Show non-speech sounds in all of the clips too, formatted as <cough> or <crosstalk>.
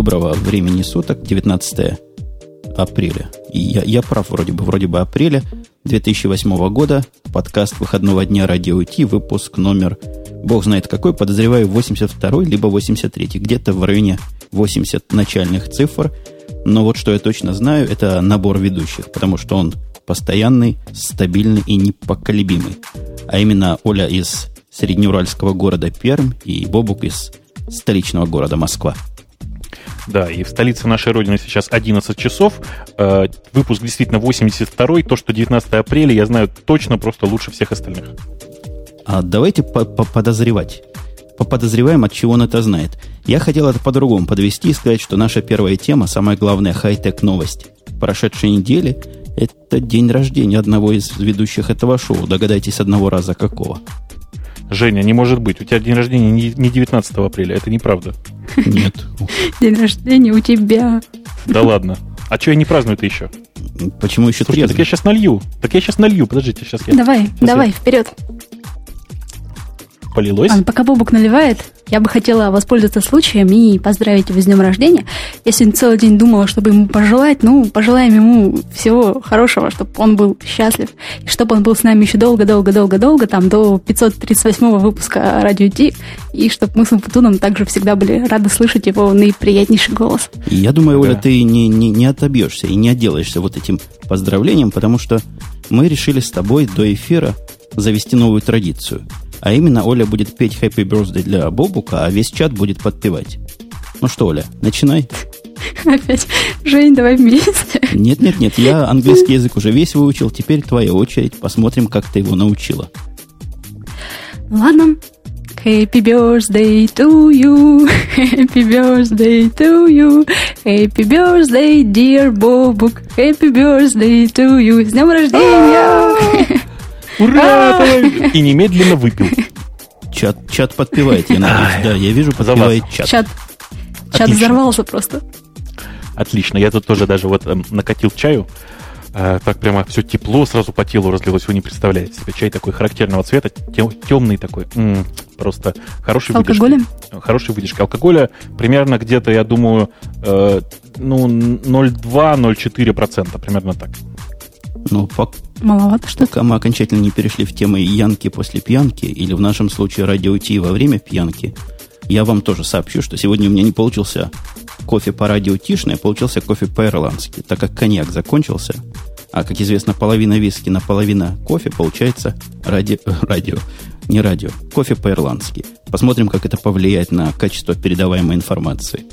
доброго времени суток, 19 апреля. И я, я прав вроде бы, вроде бы апреля 2008 года. Подкаст выходного дня Радио Ти, выпуск номер, бог знает какой, подозреваю, 82 либо 83 где-то в районе 80 начальных цифр. Но вот что я точно знаю, это набор ведущих, потому что он постоянный, стабильный и непоколебимый. А именно Оля из среднеуральского города Пермь и Бобук из столичного города Москва. Да, и в столице нашей Родины сейчас 11 часов. Э, выпуск действительно 82-й. То, что 19 апреля, я знаю точно просто лучше всех остальных. А давайте по подозревать. Поподозреваем, от чего он это знает. Я хотел это по-другому подвести и сказать, что наша первая тема, самая главная хай-тек новость прошедшей недели, это день рождения одного из ведущих этого шоу. Догадайтесь одного раза какого. Женя, не может быть. У тебя день рождения не 19 апреля. Это неправда. Нет. <laughs> День рождения у тебя. Да ладно. А что я не праздную-то еще? Почему еще Слушайте, так я сейчас налью. Так я сейчас налью. Подождите, сейчас я... Давай, сейчас давай, я... вперед. Полилось? А, пока Бобук наливает, я бы хотела воспользоваться случаем и поздравить его с днем рождения. Я сегодня целый день думала, чтобы ему пожелать. Ну, пожелаем ему всего хорошего, чтобы он был счастлив. И чтобы он был с нами еще долго-долго-долго-долго, там, до 538 выпуска Радио Ти. И чтобы мы с Умпутуном также всегда были рады слышать его наиприятнейший голос. Я думаю, Оля, да. ты не, не, не отобьешься и не отделаешься вот этим поздравлением, потому что мы решили с тобой до эфира завести новую традицию – а именно, Оля будет петь Happy Birthday для Бобука, а весь чат будет подпевать. Ну что, Оля, начинай. <laughs> Опять. Жень, давай вместе. Нет, нет, нет, я английский <laughs> язык уже весь выучил, теперь твоя очередь. Посмотрим, как ты его научила. Ладно. Happy birthday to you, <laughs> happy birthday to you, happy birthday, dear Бобук, happy birthday to you. С днем рождения! Ура! А! И немедленно выпил. Чат, чат подпевает, я надеюсь. Да, я вижу, подпевает чат. Чат, чат взорвался просто. Отлично. Я тут тоже даже вот эм, накатил чаю. Э, так прямо все тепло сразу по телу разлилось. Вы не представляете себе. Чай такой характерного цвета, темный такой. Просто хороший. Алкоголем? Хороший выдержки. Алкоголя примерно где-то, я думаю, э, ну, 0,2-0,4%. Примерно так. Ну, по... Маловато что Пока мы окончательно не перешли в темы янки после пьянки, или в нашем случае радио Ти во время пьянки, я вам тоже сообщу, что сегодня у меня не получился кофе по радио Тишный, а получился кофе по-ирландски, так как коньяк закончился. А, как известно, половина виски на половина кофе получается ради... радио. Не радио. Кофе по-ирландски. Посмотрим, как это повлияет на качество передаваемой информации.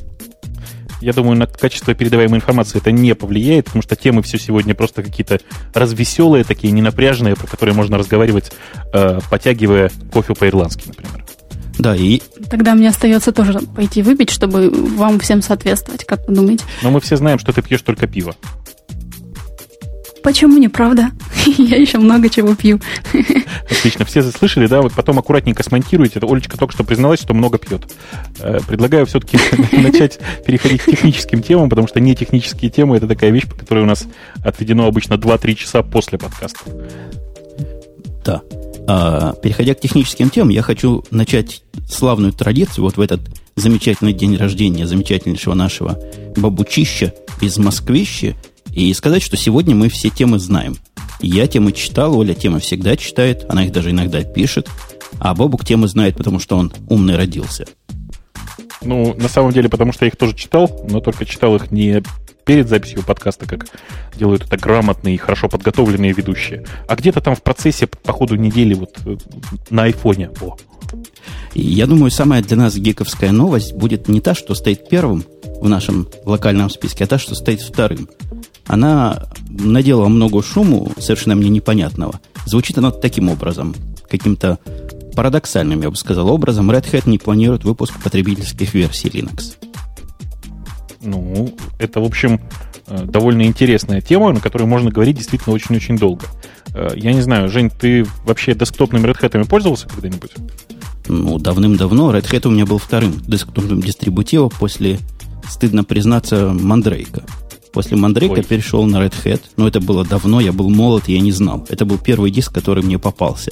Я думаю, на качество передаваемой информации это не повлияет, потому что темы все сегодня просто какие-то развеселые, такие ненапряженные, про которые можно разговаривать, э, потягивая кофе по-ирландски, например. Да, и... Тогда мне остается тоже пойти выпить, чтобы вам всем соответствовать, как вы думаете? Но мы все знаем, что ты пьешь только пиво. Почему неправда? <laughs> Я еще много чего пью. <laughs> Отлично. Все слышали, да? Вот потом аккуратненько смонтируйте. Олечка только что призналась, что много пьет. Э, предлагаю все-таки <laughs> начать переходить к техническим темам, потому что не технические темы — это такая вещь, по которой у нас отведено обычно 2-3 часа после подкаста. Да. А, переходя к техническим темам, я хочу начать славную традицию вот в этот замечательный день рождения замечательнейшего нашего бабучища из Москвища, и сказать, что сегодня мы все темы знаем. Я темы читал, Оля темы всегда читает, она их даже иногда пишет, а Бобук темы знает, потому что он умный родился. Ну, на самом деле, потому что я их тоже читал, но только читал их не перед записью подкаста, как делают это грамотные и хорошо подготовленные ведущие, а где-то там в процессе по ходу недели вот э, на айфоне. О. Я думаю, самая для нас гиковская новость будет не та, что стоит первым в нашем локальном списке, а та, что стоит вторым она наделала много шуму, совершенно мне непонятного. Звучит она таким образом, каким-то парадоксальным, я бы сказал, образом. Red Hat не планирует выпуск потребительских версий Linux. Ну, это, в общем, э, довольно интересная тема, на которую можно говорить действительно очень-очень долго. Э, я не знаю, Жень, ты вообще десктопными Red Hat пользовался когда-нибудь? Ну, давным-давно. Red Hat у меня был вторым десктопным дистрибутивом после, стыдно признаться, Мандрейка. После Мандрейка перешел на Red Hat. Но это было давно, я был молод, я не знал. Это был первый диск, который мне попался.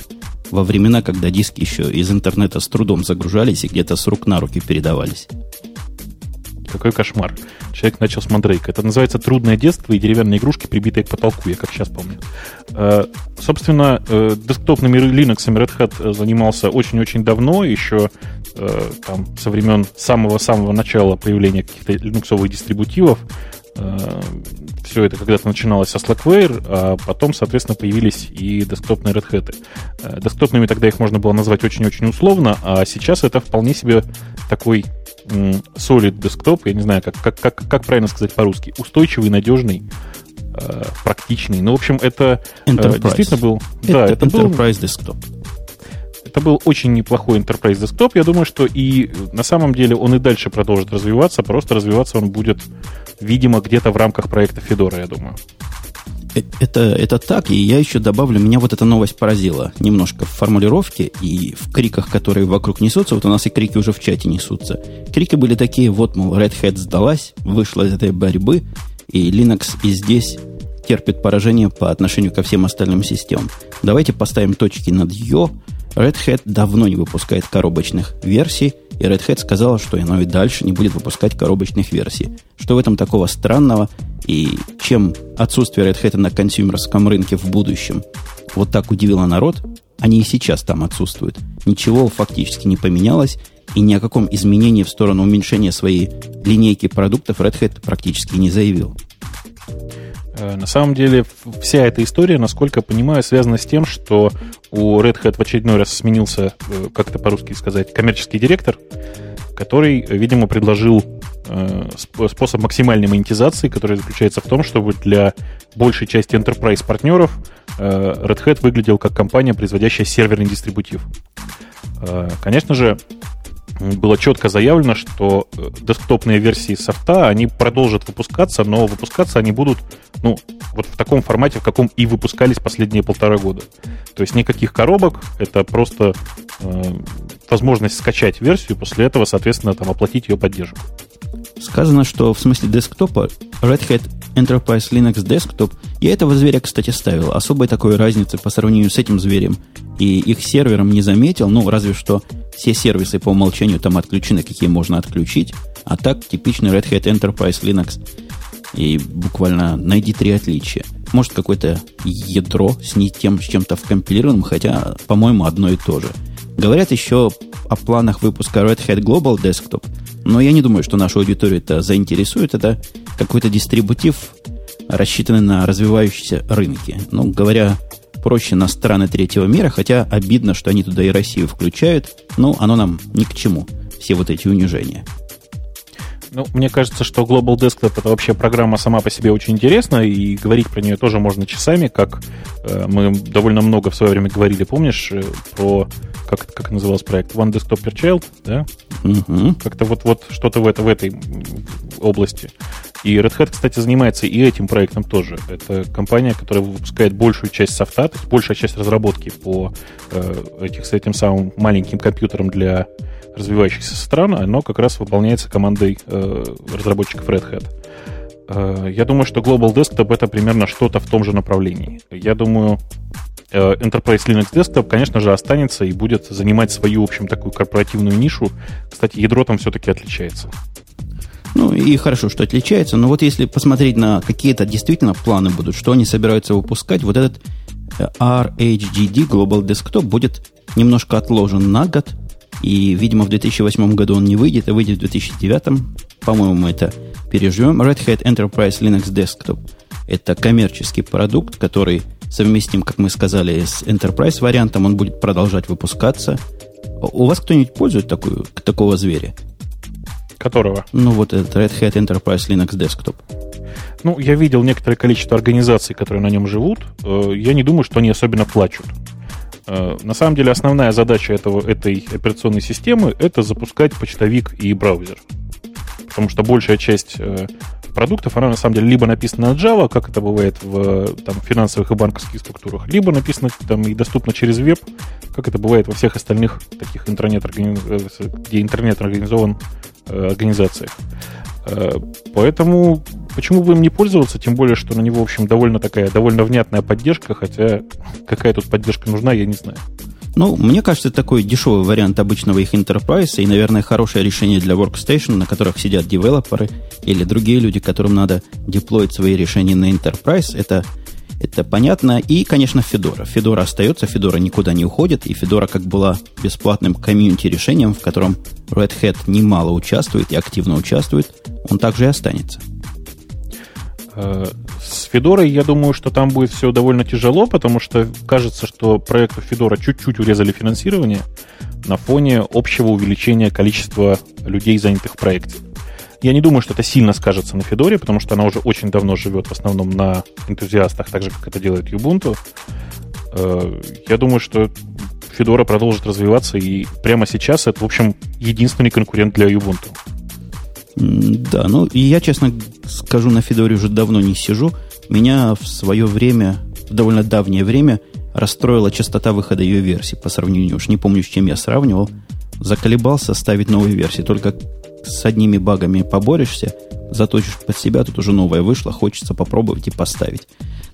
Во времена, когда диски еще из интернета с трудом загружались и где-то с рук на руки передавались. Какой кошмар. Человек начал с Мандрейка. Это называется «Трудное детство и деревянные игрушки, прибитые к потолку», я как сейчас помню. Э, собственно, э, десктопными Linux Red Hat занимался очень-очень давно, еще э, там, со времен самого-самого начала появления каких-то линуксовых дистрибутивов. Э, все это когда-то начиналось со Slackware, а потом, соответственно, появились и десктопные Red Hat. Э, десктопными тогда их можно было назвать очень-очень условно, а сейчас это вполне себе такой solid десктоп, я не знаю, как, как, как, как правильно сказать по-русски, устойчивый, надежный, э, практичный. Ну, в общем, это Enterprise. действительно был... Это да, это Enterprise был, Desktop. Это был очень неплохой Enterprise Desktop. Я думаю, что и на самом деле он и дальше продолжит развиваться, просто развиваться он будет, видимо, где-то в рамках проекта Fedora, я думаю. Э, это, это так, и я еще добавлю, меня вот эта новость поразила немножко в формулировке и в криках, которые вокруг несутся. Вот у нас и крики уже в чате несутся. Крики были такие, вот, мол, Red Hat сдалась, вышла из этой борьбы, и Linux и здесь терпит поражение по отношению ко всем остальным системам. Давайте поставим точки над «ё», Red Hat давно не выпускает коробочных версий, и Red Hat сказала, что оно и дальше не будет выпускать коробочных версий. Что в этом такого странного, и чем отсутствие Red Hat на консюмерском рынке в будущем вот так удивило народ, они и сейчас там отсутствуют. Ничего фактически не поменялось, и ни о каком изменении в сторону уменьшения своей линейки продуктов Red Hat практически не заявил. Э, на самом деле, вся эта история, насколько я понимаю, связана с тем, что у Red Hat в очередной раз сменился, э, как это по-русски сказать, коммерческий директор, который, видимо, предложил э, способ максимальной монетизации, который заключается в том, чтобы для большей части enterprise партнеров Red Hat выглядел как компания, производящая серверный дистрибутив. Конечно же, было четко заявлено, что э, десктопные версии софта, они продолжат выпускаться, но выпускаться они будут, ну, вот в таком формате, в каком и выпускались последние полтора года. То есть никаких коробок, это просто э, возможность скачать версию, после этого, соответственно, там оплатить ее поддержку. Сказано, что в смысле десктопа Red Hat Enterprise Linux Desktop, я этого зверя, кстати, ставил. Особой такой разницы по сравнению с этим зверем и их сервером не заметил. Ну, разве что все сервисы по умолчанию там отключены, какие можно отключить. А так, типичный Red Hat Enterprise Linux. И буквально найди три отличия. Может, какое-то ядро с не тем, с чем-то вкомпилированным, хотя, по-моему, одно и то же. Говорят еще о планах выпуска Red Hat Global Desktop, но я не думаю, что нашу аудиторию это заинтересует. Это какой-то дистрибутив, рассчитанный на развивающиеся рынки. Ну, говоря проще, на страны третьего мира, хотя обидно, что они туда и Россию включают, но оно нам ни к чему, все вот эти унижения. Ну, мне кажется, что Global Desktop это вообще программа сама по себе очень интересна, и говорить про нее тоже можно часами, как э, мы довольно много в свое время говорили, помнишь, э, про, как, как назывался проект, One Desktop Per Child, да? Угу. Как-то вот, вот что-то в, это, в этой области. И Red Hat, кстати, занимается и этим проектом тоже. Это компания, которая выпускает большую часть софта, то есть большая часть разработки по э, этих, с этим самым маленьким компьютером для развивающихся стран, оно как раз выполняется командой э, разработчиков Red Hat. Э, я думаю, что Global Desktop это примерно что-то в том же направлении. Я думаю, э, Enterprise Linux Desktop, конечно же, останется и будет занимать свою, в общем, такую корпоративную нишу. Кстати, ядро там все-таки отличается. Ну, и хорошо, что отличается, но вот если посмотреть на какие-то действительно планы будут, что они собираются выпускать, вот этот э, RHGD Global Desktop будет немножко отложен на год, и, видимо, в 2008 году он не выйдет, а выйдет в 2009. По-моему, мы это переживем. Red Hat Enterprise Linux Desktop – это коммерческий продукт, который совместим, как мы сказали, с Enterprise вариантом. Он будет продолжать выпускаться. У вас кто-нибудь пользует такую, такого зверя? Которого? Ну, вот этот Red Hat Enterprise Linux Desktop. Ну, я видел некоторое количество организаций, которые на нем живут. Э, я не думаю, что они особенно плачут. Э, на самом деле основная задача этого, этой операционной системы это запускать почтовик и браузер. Потому что большая часть э, продуктов, она на самом деле либо написана на Java, как это бывает в там, финансовых и банковских структурах, либо написана там и доступна через веб, как это бывает во всех остальных таких интернет, где интернет организован организациях. Поэтому почему бы им не пользоваться, тем более, что на него, в общем, довольно такая, довольно внятная поддержка, хотя какая тут поддержка нужна, я не знаю. Ну, мне кажется, это такой дешевый вариант обычного их Enterprise и, наверное, хорошее решение для Workstation, на которых сидят девелоперы или другие люди, которым надо деплоить свои решения на Enterprise. Это, это понятно. И, конечно, Fedora. Fedora остается, Fedora никуда не уходит, и Fedora как была бесплатным комьюнити решением, в котором Red Hat немало участвует и активно участвует, он также и останется. Э, с Федорой, я думаю, что там будет все довольно тяжело, потому что кажется, что проекту Федора чуть-чуть урезали финансирование на фоне общего увеличения количества людей, занятых в проекте. Я не думаю, что это сильно скажется на Федоре, потому что она уже очень давно живет в основном на энтузиастах, так же, как это делает Ubuntu. Э, я думаю, что Федора продолжит развиваться, и прямо сейчас это, в общем, единственный конкурент для Ubuntu. Да, ну и я, честно скажу, на Федоре уже давно не сижу. Меня в свое время, в довольно давнее время, расстроила частота выхода ее версий по сравнению, уж не помню, с чем я сравнивал. Заколебался ставить новые версии. Только с одними багами поборешься, заточишь под себя, тут уже новая вышла, хочется попробовать и поставить.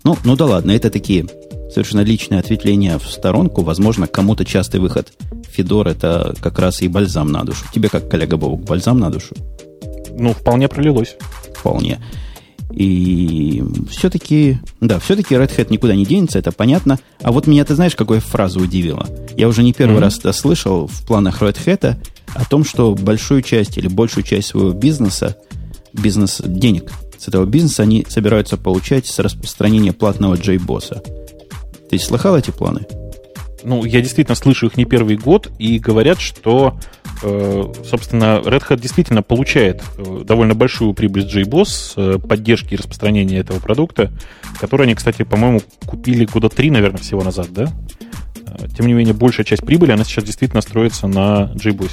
Ну, ну да ладно, это такие совершенно личные ответвления в сторонку. Возможно, кому-то частый выход Федор это как раз и бальзам на душу. Тебе как коллега Бобук, бальзам на душу? Ну, вполне пролилось. Вполне. И все-таки, да, все-таки Red Hat никуда не денется, это понятно. А вот меня, ты знаешь, какая фраза удивила? Я уже не первый mm-hmm. раз это слышал в планах Red Hat о том, что большую часть или большую часть своего бизнеса, бизнес денег с этого бизнеса они собираются получать с распространения платного JBoss. Ты слыхал эти планы? Ну, я действительно слышу их не первый год, и говорят, что собственно, Red Hat действительно получает э, довольно большую прибыль с JBoss э, поддержки и распространения этого продукта, который они, кстати, по-моему, купили года три, наверное, всего назад, да? Тем не менее, большая часть прибыли, она сейчас действительно строится на JBoss.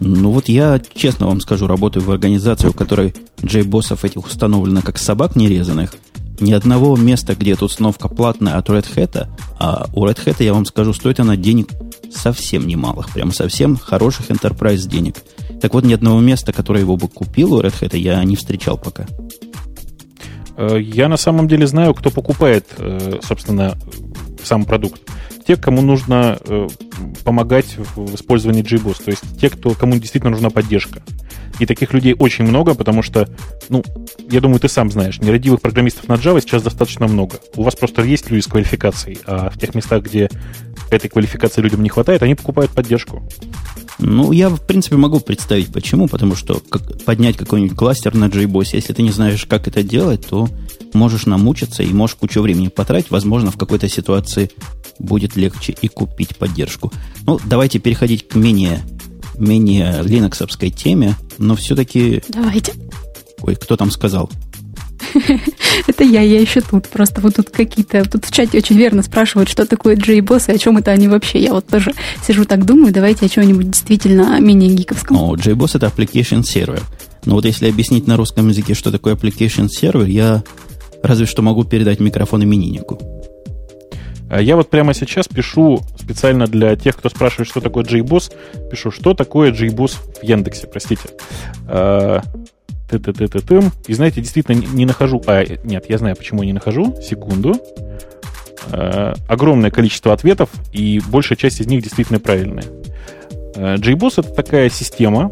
Ну вот я, честно вам скажу, работаю в организации, у которой JBossов этих установлено как собак нерезанных – ни одного места, где эта установка платная от Red Hat, а у Red Hat, я вам скажу, стоит она денег совсем немалых, прям совсем хороших enterprise денег. Так вот, ни одного места, которое его бы купил у Red Hat, я не встречал пока. Э, я на самом деле знаю, кто покупает, э, собственно, сам продукт. Те, кому нужно э, помогать в использовании JBoss, то есть те, кто, кому действительно нужна поддержка. И таких людей очень много, потому что, ну, я думаю, ты сам знаешь, нерадивых программистов на Java сейчас достаточно много. У вас просто есть люди с квалификацией, а в тех местах, где этой квалификации людям не хватает, они покупают поддержку. Ну, я, в принципе, могу представить, почему. Потому что как, поднять какой-нибудь кластер на JBoss, если ты не знаешь, как это делать, то можешь намучиться и можешь кучу времени потратить. Возможно, в какой-то ситуации будет легче и купить поддержку. Ну, давайте переходить к менее менее линоксовской теме, но все-таки... Давайте. Ой, кто там сказал? <laughs> Это я, я еще тут. Просто вот тут какие-то... Тут в чате очень верно спрашивают, что такое JBoss и о чем это они вообще. Я вот тоже сижу так думаю, давайте о чем-нибудь действительно менее гиковском. О, JBoss это application server. Но вот если объяснить на русском языке, что такое application server, я разве что могу передать микрофон имениннику. А я вот прямо сейчас пишу специально для тех, кто спрашивает, что такое JBoss, пишу, что такое JBoss в Яндексе, простите. А, ты ты ты ты ты И знаете, действительно не нахожу... А, нет, я знаю, почему я не нахожу. Секунду. А, огромное количество ответов, и большая часть из них действительно правильные. JBoss — это такая система,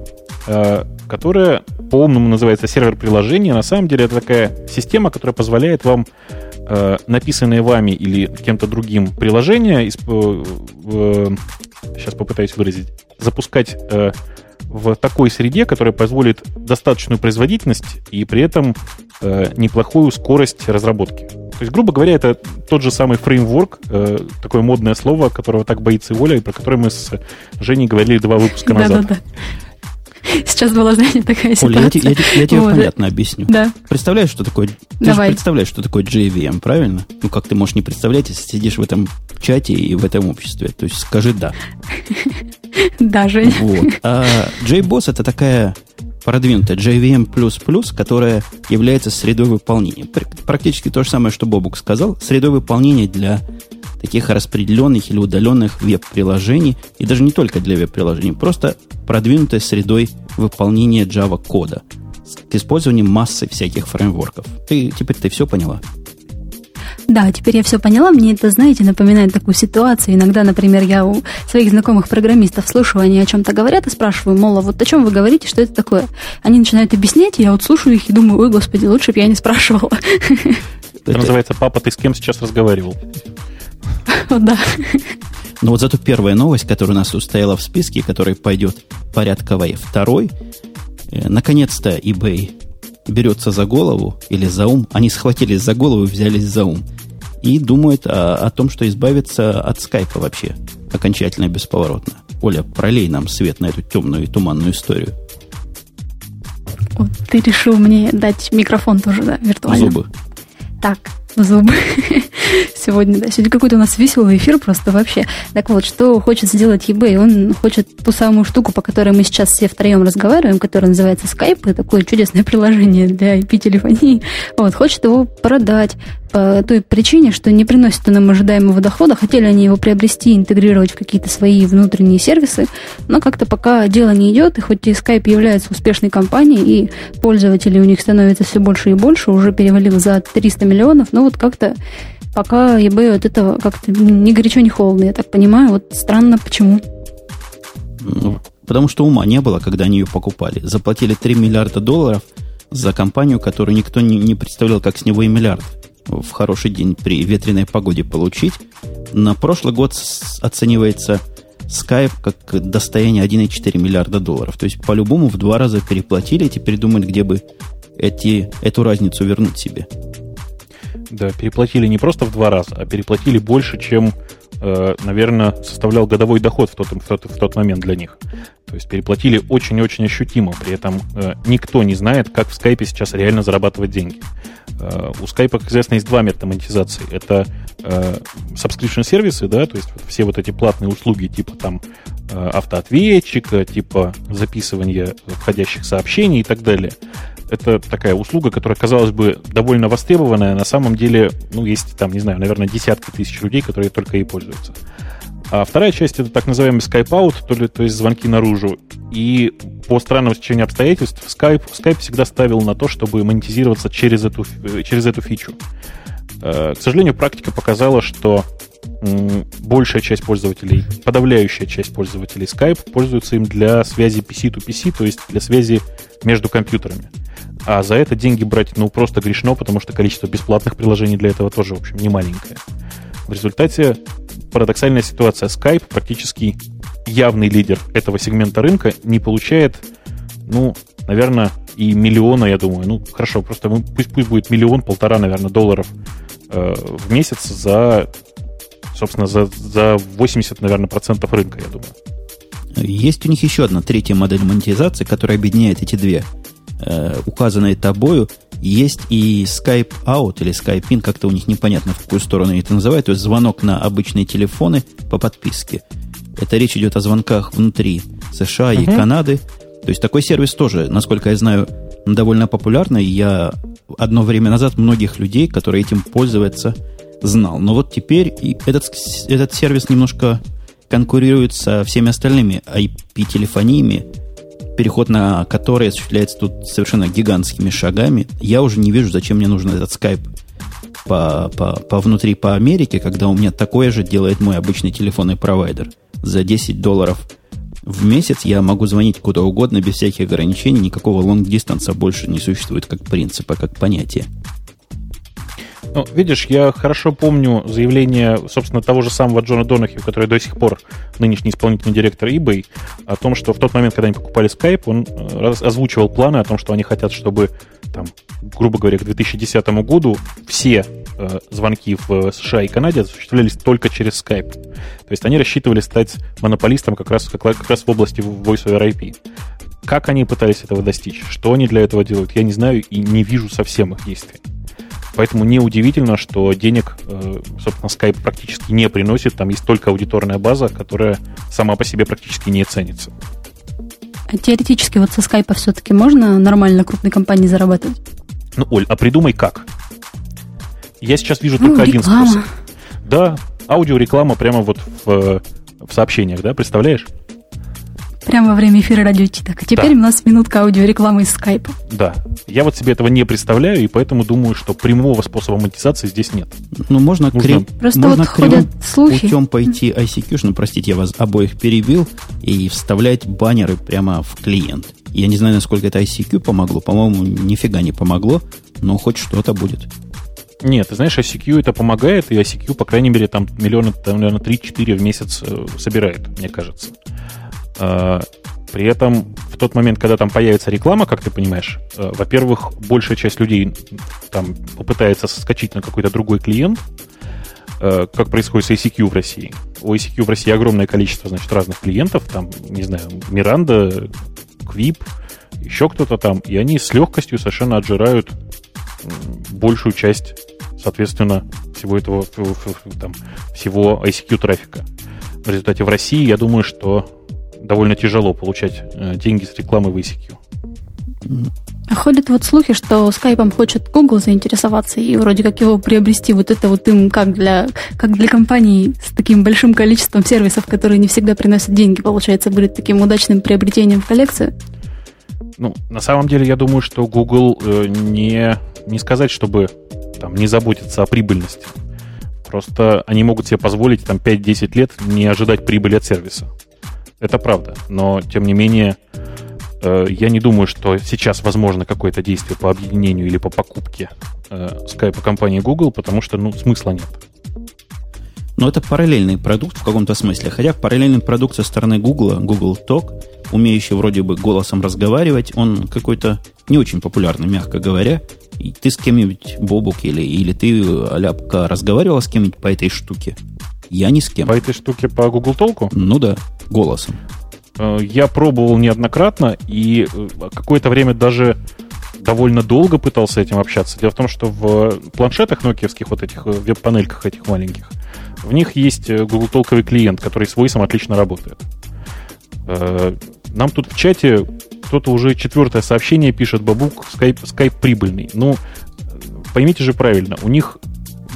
которая по-умному называется сервер приложения. На самом деле это такая система, которая позволяет вам э, написанные вами или кем-то другим приложения, э, э, сейчас попытаюсь выразить, запускать э, в такой среде, которая позволит достаточную производительность и при этом э, неплохую скорость разработки. То есть, грубо говоря, это тот же самый фреймворк, э, такое модное слово, которого так боится воля, и про которое мы с Женей говорили два выпуска назад. Да-да-да. Сейчас была, знаете, такая ситуация. Оля, я, я, я, я тебе вот. понятно объясню. Да. Представляешь, что такое... Ты Давай. же представляешь, что такое JVM, правильно? Ну, как ты можешь не представлять, если сидишь в этом чате и в этом обществе? То есть скажи «да». <laughs> Да, Женя. Вот. А JBoss это такая продвинутая JVM++, которая является средой выполнения. Практически то же самое, что Бобук сказал. Средой выполнения для таких распределенных или удаленных веб-приложений, и даже не только для веб-приложений, просто продвинутой средой выполнения Java кода с использованием массы всяких фреймворков. Ты теперь ты все поняла? Да, теперь я все поняла. Мне это, знаете, напоминает такую ситуацию. Иногда, например, я у своих знакомых программистов слушаю, они о чем-то говорят и спрашиваю, мол, а вот о чем вы говорите, что это такое? Они начинают объяснять, я вот слушаю их и думаю, ой, господи, лучше бы я не спрашивала. Это называется «Папа, ты с кем сейчас разговаривал?» <laughs> Да. Но вот зато первая новость, которая у нас устояла в списке, которая пойдет порядковой второй, э, наконец-то eBay берется за голову или за ум. Они схватились за голову и взялись за ум. И думают о, о том, что избавиться от скайпа вообще окончательно и бесповоротно. Оля, пролей нам свет на эту темную и туманную историю. Вот, ты решил мне дать микрофон тоже, да, виртуально? Зубы. Так, зубы. Сегодня, да, сегодня какой-то у нас веселый эфир просто вообще. Так вот, что хочет сделать eBay? Он хочет ту самую штуку, по которой мы сейчас все втроем разговариваем, которая называется Skype, такое чудесное приложение для IP-телефонии. Вот, хочет его продать по той причине, что не приносит нам ожидаемого дохода. Хотели они его приобрести, интегрировать в какие-то свои внутренние сервисы, но как-то пока дело не идет, и хоть и Skype является успешной компанией, и пользователей у них становится все больше и больше, уже перевалил за 300 миллионов, но вот как-то пока eBay от этого как-то ни горячо, ни холодно, я так понимаю. Вот странно, почему. Ну, потому что ума не было, когда они ее покупали. Заплатили 3 миллиарда долларов за компанию, которую никто не, не представлял, как с него и миллиард в хороший день при ветреной погоде получить. На прошлый год оценивается Skype как достояние 1,4 миллиарда долларов. То есть, по-любому в два раза переплатили, теперь думают, где бы эти, эту разницу вернуть себе. Да, переплатили не просто в два раза, а переплатили больше, чем, э, наверное, составлял годовой доход в тот, в, тот, в тот момент для них. То есть переплатили очень-очень ощутимо. При этом э, никто не знает, как в скайпе сейчас реально зарабатывать деньги. Э, у скайпа, как известно, есть два метода монетизации. Это э, subscription сервисы, да, то есть все вот эти платные услуги типа там автоответчика, типа записывания входящих сообщений и так далее это такая услуга, которая, казалось бы, довольно востребованная. На самом деле, ну, есть там, не знаю, наверное, десятки тысяч людей, которые только ей пользуются. А вторая часть это так называемый Skype-out, то, ли, то есть звонки наружу. И по странному стечению обстоятельств Skype, Skype всегда ставил на то, чтобы монетизироваться через эту, через эту фичу. Э, к сожалению, практика показала, что большая часть пользователей, подавляющая часть пользователей Skype пользуются им для связи PC-to-PC, то есть для связи между компьютерами. А за это деньги брать, ну, просто грешно, потому что количество бесплатных приложений для этого тоже, в общем, не маленькое. В результате парадоксальная ситуация. Skype, практически явный лидер этого сегмента рынка, не получает, ну, наверное, и миллиона, я думаю. Ну, хорошо, просто пусть, пусть будет миллион, полтора, наверное, долларов э, в месяц за, собственно, за, за 80, наверное, процентов рынка, я думаю. Есть у них еще одна третья модель монетизации, которая объединяет эти две – э, указанной тобою, есть и Skype Out или Skype In, как-то у них непонятно, в какую сторону они это называют, то есть звонок на обычные телефоны по подписке. Это речь идет о звонках внутри США uh-huh. и Канады. То есть такой сервис тоже, насколько я знаю, довольно популярный. Я одно время назад многих людей, которые этим пользуются, знал. Но вот теперь этот, этот сервис немножко конкурирует со всеми остальными IP-телефониями, переход на который осуществляется тут совершенно гигантскими шагами. Я уже не вижу, зачем мне нужен этот скайп по, по, по внутри по Америке, когда у меня такое же делает мой обычный телефонный провайдер. За 10 долларов в месяц я могу звонить куда угодно без всяких ограничений, никакого лонг-дистанса больше не существует как принципа, как понятия. Ну, видишь, я хорошо помню заявление, собственно, того же самого Джона Донахью, который до сих пор нынешний исполнительный директор eBay, о том, что в тот момент, когда они покупали Skype, он э, озвучивал планы о том, что они хотят, чтобы, там, грубо говоря, к 2010 году все э, звонки в США и Канаде осуществлялись только через Skype. То есть они рассчитывали стать монополистом как раз, как, как раз в области Voice over IP. Как они пытались этого достичь? Что они для этого делают? Я не знаю и не вижу совсем их действий. Поэтому неудивительно, что денег, э, собственно, Skype практически не приносит. Там есть только аудиторная база, которая сама по себе практически не ценится. А теоретически вот со скайпа все-таки можно нормально крупной компании зарабатывать? Ну, Оль, а придумай как. Я сейчас вижу ну, только реклама. один способ. Да, аудиореклама прямо вот в, в сообщениях, да, представляешь? Прямо во время эфира радио Ти. Так, а теперь Да. у нас минутка аудиорекламы из скайпа. Да. Я вот себе этого не представляю, и поэтому думаю, что прямого способа монетизации здесь нет. Ну, можно, Нужно- крем, Просто можно вот ходят слухи. путем пойти ICQ, ну, простите, я вас обоих перебил, и вставлять баннеры прямо в клиент. Я не знаю, насколько это ICQ помогло. По-моему, нифига не помогло, но хоть что-то будет. Нет, ты знаешь, ICQ это помогает, и ICQ, по крайней мере, там миллиона, там, наверное, 3-4 в месяц э, собирает, мне кажется. А, При этом в тот момент, когда там появится реклама, как ты понимаешь, э, во-первых, большая часть людей там попытается соскочить на какой-то другой клиент, э, как происходит с ICQ в России. У ICQ в России огромное количество, значит, разных клиентов, там, не знаю, Миранда, Квип, еще кто-то там, и они с легкостью совершенно отжирают большую часть, соответственно, всего этого, там, всего ICQ трафика. В результате в России, я думаю, что довольно тяжело получать э, деньги с рекламы в ICQ. А ходят вот слухи, что скайпом хочет Google заинтересоваться и вроде как его приобрести. Вот это вот им как для, как для компании с таким большим количеством сервисов, которые не всегда приносят деньги, получается, будет таким удачным приобретением в коллекцию. Ну, на самом деле, я думаю, что Google э, не, не сказать, чтобы там, не заботиться о прибыльности. Просто они могут себе позволить там 5-10 лет не ожидать прибыли от сервиса. Это правда. Но, тем не менее, э, я не думаю, что сейчас возможно какое-то действие по объединению или по покупке э, скайпа компании Google, потому что, ну, смысла нет. Но это параллельный продукт в каком-то смысле. Хотя параллельный продукт со стороны Google, Google Talk, умеющий вроде бы голосом разговаривать, он какой-то не очень популярный, мягко говоря. И ты с кем-нибудь, Бобук, или, или ты, Аляпка, разговаривал с кем-нибудь по этой штуке? Я ни с кем. По этой штуке по Google Толку Ну да, голосом. Э, Я пробовал неоднократно и э, какое-то время даже довольно долго пытался этим общаться. Дело в том, что в планшетах нокиевских, вот этих э, веб-панельках этих маленьких, в них есть Google толковый клиент, который с Voice отлично работает. Нам тут в чате кто-то уже четвертое сообщение пишет, Бабук, скайп, скайп прибыльный. Ну, поймите же правильно, у них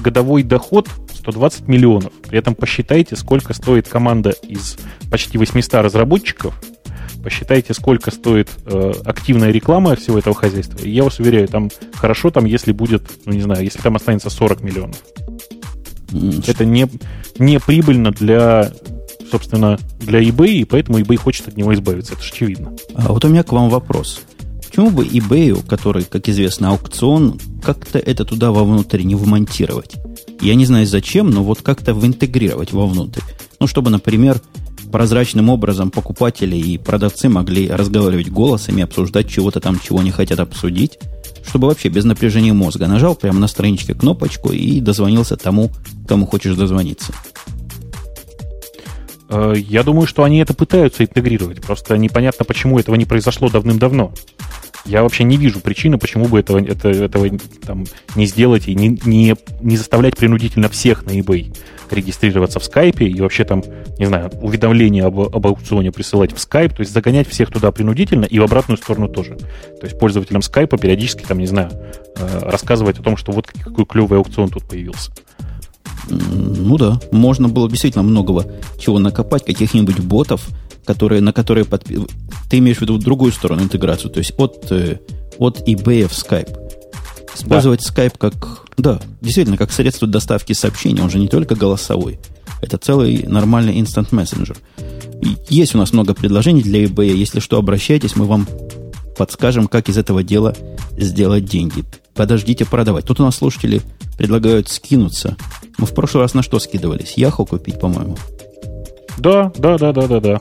годовой доход 120 миллионов. При этом посчитайте, сколько стоит команда из почти 800 разработчиков, посчитайте, сколько стоит э, активная реклама всего этого хозяйства. И я вас уверяю, там хорошо, там, если будет, ну не знаю, если там останется 40 миллионов. М, Это не, не прибыльно для, собственно, для eBay, и поэтому eBay хочет от него избавиться. Это же очевидно. А вот у меня к вам вопрос. Почему бы eBay, который, как известно, аукцион, как-то это туда вовнутрь не вмонтировать? Я не знаю зачем, но вот как-то интегрировать вовнутрь. Ну, чтобы, например, прозрачным образом покупатели и продавцы могли разговаривать голосами, обсуждать чего-то там, чего не хотят обсудить, чтобы вообще без напряжения мозга нажал прямо на страничке кнопочку и дозвонился тому, кому хочешь дозвониться. Э, Я думаю, что они это пытаются интегрировать. Просто непонятно, почему этого не произошло давным-давно. Я вообще не вижу причины, почему бы этого, это, этого там, не сделать и не, не, не заставлять принудительно всех на eBay регистрироваться в скайпе и вообще там, не знаю, уведомления об, об аукционе присылать в скайп, то есть загонять всех туда принудительно и в обратную сторону тоже. То есть пользователям скайпа периодически, там, не знаю, э, рассказывать о том, что вот какой клевый аукцион тут появился. Ну да, можно было действительно многого чего накопать, каких-нибудь ботов, которые, на которые подпи- Ты имеешь в виду другую сторону интеграцию, то есть от, э, от eBay в Skype. Использовать Skype как, да, действительно, как средство доставки сообщений, он же не только голосовой. Это целый нормальный instant мессенджер. Есть у нас много предложений для eBay. Если что, обращайтесь, мы вам подскажем, как из этого дела сделать деньги. Подождите продавать. Тут у нас слушатели предлагают скинуться. Мы в прошлый раз на что скидывались? Яху купить, по-моему. Да, да, да, да, да, да.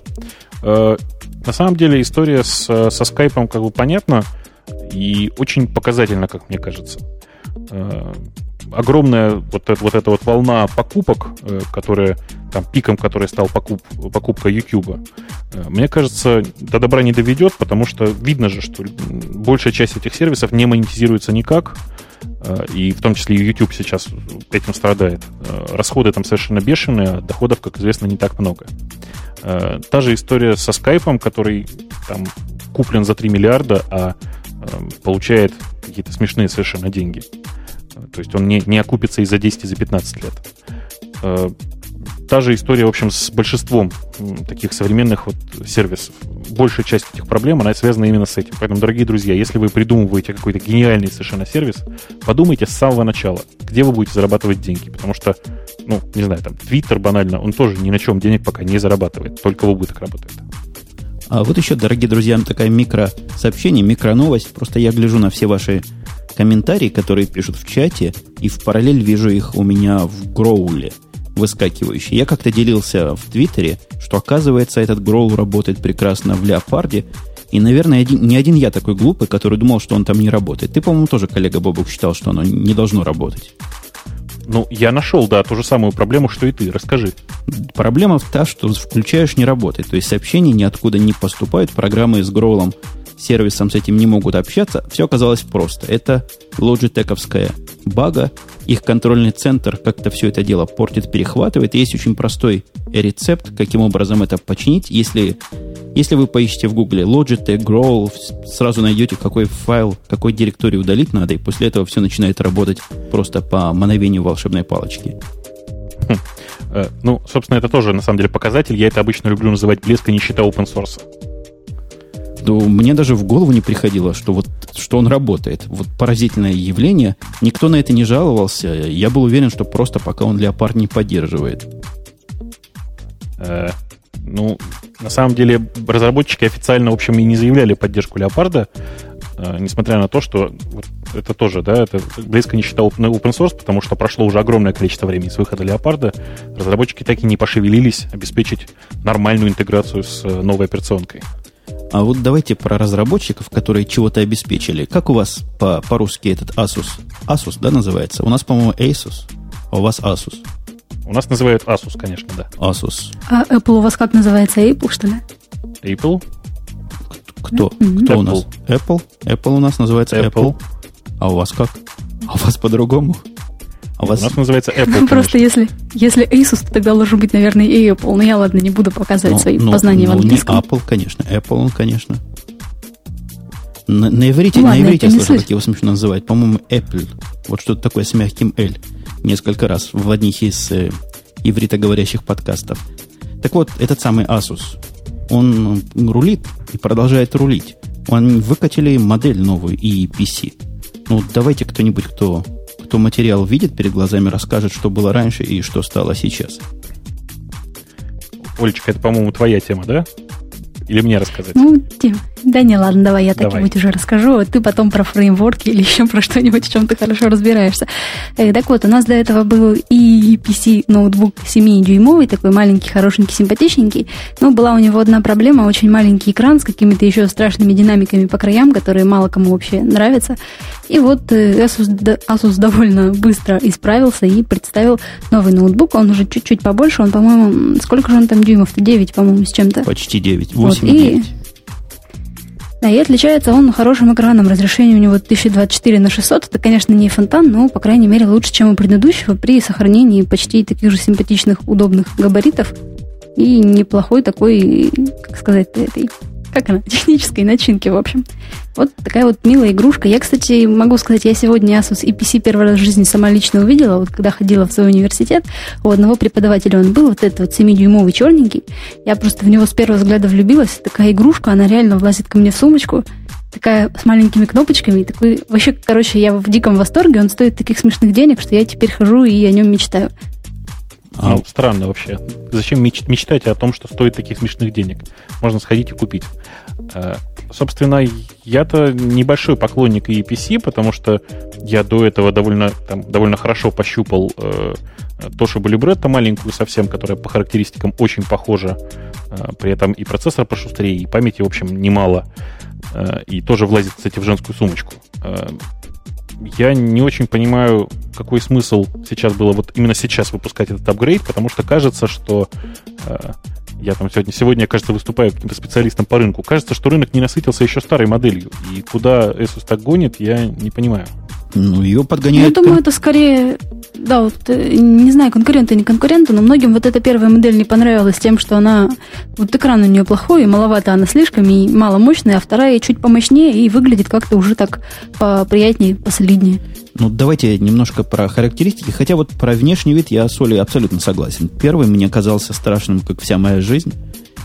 Э, на самом деле история с, со скайпом как бы понятна и очень показательна, как мне кажется. Э, огромная вот, эта- вот эта вот волна покупок, э, которая там пиком, который стал покуп, покупка YouTube, э, мне кажется, до добра не доведет, потому что видно же, что большая часть этих сервисов не монетизируется никак, и в том числе и YouTube сейчас этим страдает. Э, Расходы там совершенно бешеные, а доходов, как известно, не так много. Э, Та же история со скайпом, который там куплен за 3 миллиарда, а э, получает какие-то смешные совершенно деньги. Э, То есть он не, не окупится и за 10, и за 15 лет. Та же история, в общем, с большинством таких современных вот сервисов. Большая часть этих проблем, она связана именно с этим. Поэтому, дорогие друзья, если вы придумываете какой-то гениальный совершенно сервис, подумайте с самого начала, где вы будете зарабатывать деньги. Потому что, ну, не знаю, там, Twitter банально, он тоже ни на чем денег пока не зарабатывает, только в убыток работает. А вот еще, дорогие друзья, такая микросообщение, микроновость. Просто я гляжу на все ваши комментарии, которые пишут в чате, и в параллель вижу их у меня в Гроуле выскакивающие. Я как-то делился в Твиттере, что оказывается этот Гроул работает прекрасно в Леопарде, и, наверное, один, не один я такой глупый, который думал, что он там не работает. Ты, по-моему, тоже, коллега Бобук, считал, что оно не должно работать. Ну, я нашел, да, ту же самую проблему, что и ты. Расскажи. Проблема в та, что включаешь, не работает. То есть сообщения ниоткуда не поступают, программы с Гроулом сервисом с этим не могут общаться, все оказалось просто. Это лоджитековская бага, их контрольный центр как-то все это дело портит, перехватывает. Есть очень простой рецепт, каким образом это починить. Если, если вы поищете в гугле Logitech, Growl, сразу найдете, какой файл, какой директории удалить надо, и после этого все начинает работать просто по мановению волшебной палочки. Хм. Э, ну, собственно, это тоже, на самом деле, показатель. Я это обычно люблю называть блеск и нищета open source то мне даже в голову не приходило, что вот что он работает. Вот поразительное явление. Никто на это не жаловался. Я был уверен, что просто пока он леопард не поддерживает. Э, ну, на самом деле, разработчики официально, в общем, и не заявляли поддержку леопарда, э, несмотря на то, что вот это тоже, да, это близко не считал open source, потому что прошло уже огромное количество времени с выхода леопарда. Разработчики так и не пошевелились обеспечить нормальную интеграцию с э, новой операционкой. А вот давайте про разработчиков, которые чего-то обеспечили. Как у вас по- по-русски этот Asus? Asus, да, называется? У нас, по-моему, Asus, а у вас Asus. У нас называют Asus, конечно, да. Asus. А Apple у вас как называется? Apple, что ли? Apple? Кто? Mm-hmm. Кто Apple. у нас? Apple? Apple у нас называется Apple. Apple. А у вас как? А у вас по-другому? У, вас... у нас называется Apple. Ну, просто если, если Asus, то тогда должен быть, наверное, и Apple. Но я, ладно, не буду показывать ну, свои ну, познания ну, в английском. Не Apple, конечно. Apple, он, конечно. На, на иврите, ну, ладно, на иврите я слышал, как его смешно называть. По-моему, Apple. Вот что-то такое с мягким L. Несколько раз в одних из э, ивритоговорящих подкастов. Так вот, этот самый Asus, он рулит и продолжает рулить. Он выкатили модель новую и PC. Ну, давайте кто-нибудь, кто кто материал видит перед глазами, расскажет, что было раньше и что стало сейчас. Олечка, это, по-моему, твоя тема, да? Или мне рассказать? Ну, Тим, да не, ладно, давай я так-нибудь уже расскажу, а ты потом про фреймворки или еще про что-нибудь, в чем ты хорошо разбираешься. Э, так вот, у нас до этого был и PC ноутбук 7-дюймовый, такой маленький, хорошенький, симпатичненький, но была у него одна проблема, очень маленький экран с какими-то еще страшными динамиками по краям, которые мало кому вообще нравятся. И вот э, Asus, Asus довольно быстро исправился и представил новый ноутбук, он уже чуть-чуть побольше, он, по-моему, сколько же он там дюймов-то? 9, по-моему, с чем-то. Почти 9, 8 вот, и да, и отличается он хорошим экраном. Разрешение у него 1024 на 600. Это, конечно, не фонтан, но, по крайней мере, лучше, чем у предыдущего при сохранении почти таких же симпатичных, удобных габаритов и неплохой такой, как сказать, этой как она, технической начинки, в общем. Вот такая вот милая игрушка. Я, кстати, могу сказать, я сегодня Asus EPC первый раз в жизни сама лично увидела, вот когда ходила в свой университет, у одного преподавателя он был, вот этот вот 7-дюймовый черненький. Я просто в него с первого взгляда влюбилась. Такая игрушка, она реально влазит ко мне в сумочку, такая с маленькими кнопочками. И такой, вообще, короче, я в диком восторге. Он стоит таких смешных денег, что я теперь хожу и о нем мечтаю. А, странно вообще. Зачем меч- мечтать о том, что стоит таких смешных денег? Можно сходить и купить. Э, собственно, я-то небольшой поклонник EPC, потому что я до этого довольно, там, довольно хорошо пощупал э, Toshiba Libretto маленькую совсем, которая по характеристикам очень похожа. Э, при этом и процессор пошустрее, и памяти, в общем, немало. Э, и тоже влазит, кстати, в женскую сумочку. Э, я не очень понимаю, какой смысл сейчас было вот именно сейчас выпускать этот апгрейд, потому что кажется, что э, я там сегодня, сегодня, кажется, выступаю каким-то специалистом по рынку. Кажется, что рынок не насытился еще старой моделью. И куда Asus так гонит, я не понимаю. Ну, ее подгоняют... Я думаю, это скорее, да, вот, э, не знаю, конкуренты, не конкуренты, но многим вот эта первая модель не понравилась тем, что она, вот экран у нее плохой, и маловато она слишком, и мало мощная, а вторая чуть помощнее и выглядит как-то уже так поприятнее, посолиднее. Ну, давайте немножко про характеристики. Хотя вот про внешний вид я с Олей абсолютно согласен. Первый мне казался страшным, как вся моя жизнь.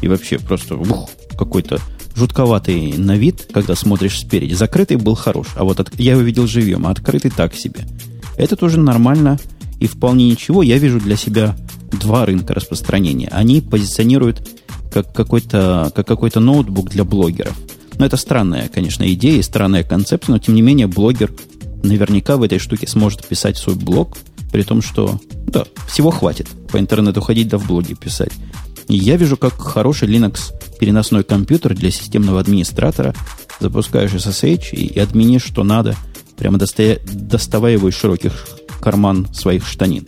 И вообще просто ух, какой-то жутковатый на вид, когда смотришь спереди. Закрытый был хорош, а вот от, я его видел живьем, а открытый так себе. Это тоже нормально и вполне ничего. Я вижу для себя два рынка распространения. Они позиционируют как какой-то как какой-то ноутбук для блогеров. Но это странная, конечно, идея, странная концепция, но тем не менее блогер наверняка в этой штуке сможет писать свой блог, при том, что да, всего хватит по интернету ходить да в блоге писать. Я вижу, как хороший Linux переносной компьютер для системного администратора. Запускаешь SSH и, и админишь, что надо, прямо достая, доставая его из широких карман своих штанин.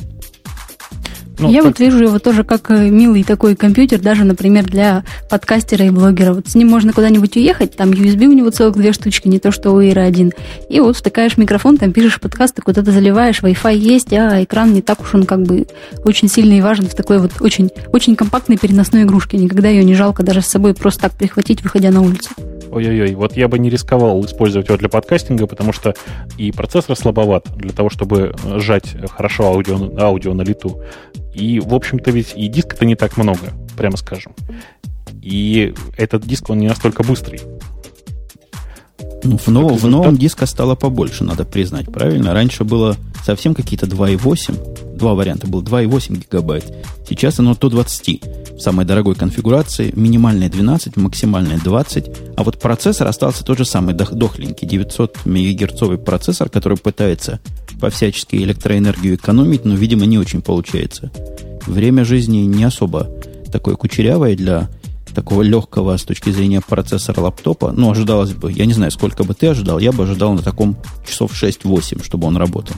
Ну, я как... вот вижу его тоже как э, милый такой компьютер, даже, например, для подкастера и блогера. Вот с ним можно куда-нибудь уехать, там USB у него целых две штучки, не то что у Air 1. И вот втыкаешь микрофон, там пишешь подкасты, куда-то заливаешь, Wi-Fi есть, а экран не так уж он как бы очень сильный и важен в такой вот очень, очень компактной переносной игрушке. Никогда ее не жалко даже с собой просто так прихватить, выходя на улицу. Ой-ой-ой, вот я бы не рисковал использовать его для подкастинга, потому что и процессор слабоват для того, чтобы сжать хорошо аудио, аудио на лету. И, в общем-то, ведь и диска-то не так много, прямо скажем. И этот диск, он не настолько быстрый. Ну, в, нов, в новом диска стало побольше, надо признать, правильно? Раньше было совсем какие-то 2,8. Два варианта был 2,8 гигабайт. Сейчас оно до 20 в самой дорогой конфигурации. Минимальная 12, максимальная 20. А вот процессор остался тот же самый дохленький. 900 мегагерцовый процессор, который пытается по-всячески электроэнергию экономить, но, видимо, не очень получается. Время жизни не особо такое кучерявое для такого легкого с точки зрения процессора лаптопа. Ну, ожидалось бы, я не знаю, сколько бы ты ожидал, я бы ожидал на таком часов 6-8, чтобы он работал.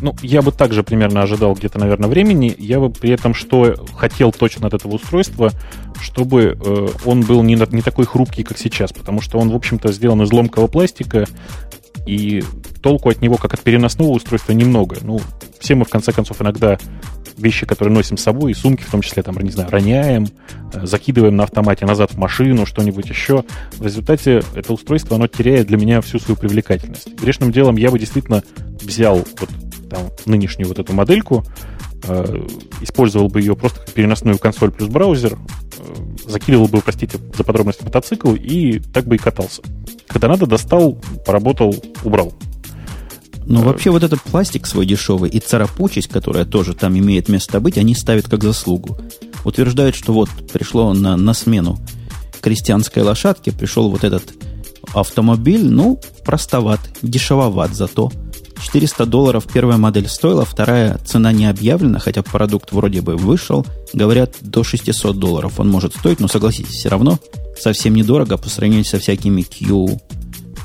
Ну, я бы также примерно ожидал где-то, наверное, времени. Я бы при этом что хотел точно от этого устройства, чтобы э, он был не, не такой хрупкий, как сейчас, потому что он, в общем-то, сделан из ломкого пластика, и толку от него, как от переносного устройства, немного. Ну, все мы, в конце концов, иногда вещи, которые носим с собой, и сумки в том числе, там, не знаю, роняем, э, закидываем на автомате назад в машину, что-нибудь еще. В результате это устройство, оно теряет для меня всю свою привлекательность. Грешным делом я бы действительно взял вот там нынешнюю вот эту модельку, э, использовал бы ее просто как переносную консоль плюс браузер, э, закидывал бы, простите за подробности, мотоцикл и так бы и катался. Когда надо, достал, поработал, убрал. Но вообще вот этот пластик свой дешевый и царапучесть, которая тоже там имеет место быть, они ставят как заслугу. Утверждают, что вот пришло на, на смену крестьянской лошадке, пришел вот этот автомобиль, ну, простоват, дешевоват зато. 400 долларов первая модель стоила, вторая цена не объявлена, хотя продукт вроде бы вышел. Говорят, до 600 долларов он может стоить, но согласитесь, все равно совсем недорого по сравнению со всякими Q,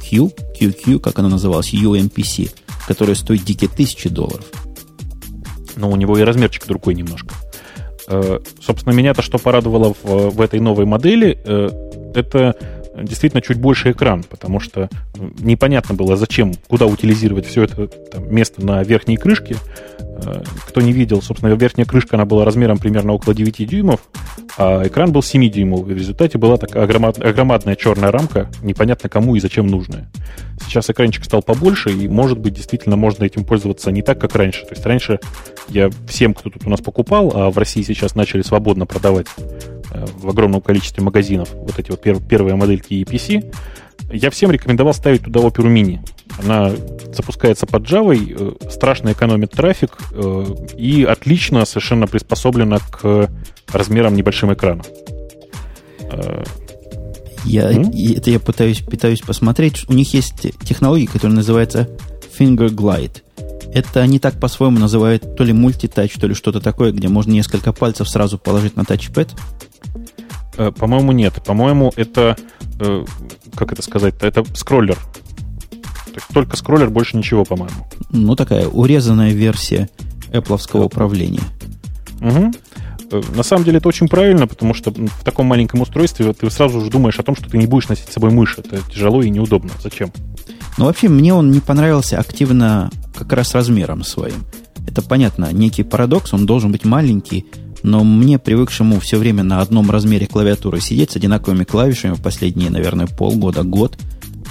Q, QQ, как она называлась, UMPC, которая стоит дикие тысячи долларов. Но у него и размерчик другой немножко. Э, собственно, меня-то что порадовало в, в этой новой модели, э, это действительно чуть больше экран, потому что непонятно было, зачем, куда утилизировать все это там, место на верхней крышке. Э, кто не видел, собственно, верхняя крышка, она была размером примерно около 9 дюймов, а экран был 7 дюймов. И в результате была такая огромадная черная рамка, непонятно кому и зачем нужная. Сейчас экранчик стал побольше, и, может быть, действительно можно этим пользоваться не так, как раньше. То есть раньше я всем, кто тут у нас покупал, а в России сейчас начали свободно продавать э, в огромном количестве магазинов вот эти вот первые модельки EPC, я всем рекомендовал ставить туда Opera Mini. Она запускается под Java, э, страшно экономит трафик э, и отлично совершенно приспособлена к размерам небольшим экрана. Э, я, mm? это я пытаюсь, пытаюсь посмотреть. У них есть технология, которая называется Finger Glide. Это они так по-своему называют то ли мультитач, то ли что-то такое, где можно несколько пальцев сразу положить на тачпэд. По-моему, нет. По-моему, это как это сказать-то, это скроллер. Только скроллер, больше ничего, по-моему. Ну, такая урезанная версия Apple управления. Угу. На самом деле это очень правильно, потому что в таком маленьком устройстве ты сразу же думаешь о том, что ты не будешь носить с собой мышь. Это тяжело и неудобно. Зачем? Ну, вообще, мне он не понравился активно как раз размером своим. Это понятно, некий парадокс, он должен быть маленький, но мне, привыкшему все время на одном размере клавиатуры сидеть с одинаковыми клавишами последние, наверное, полгода, год,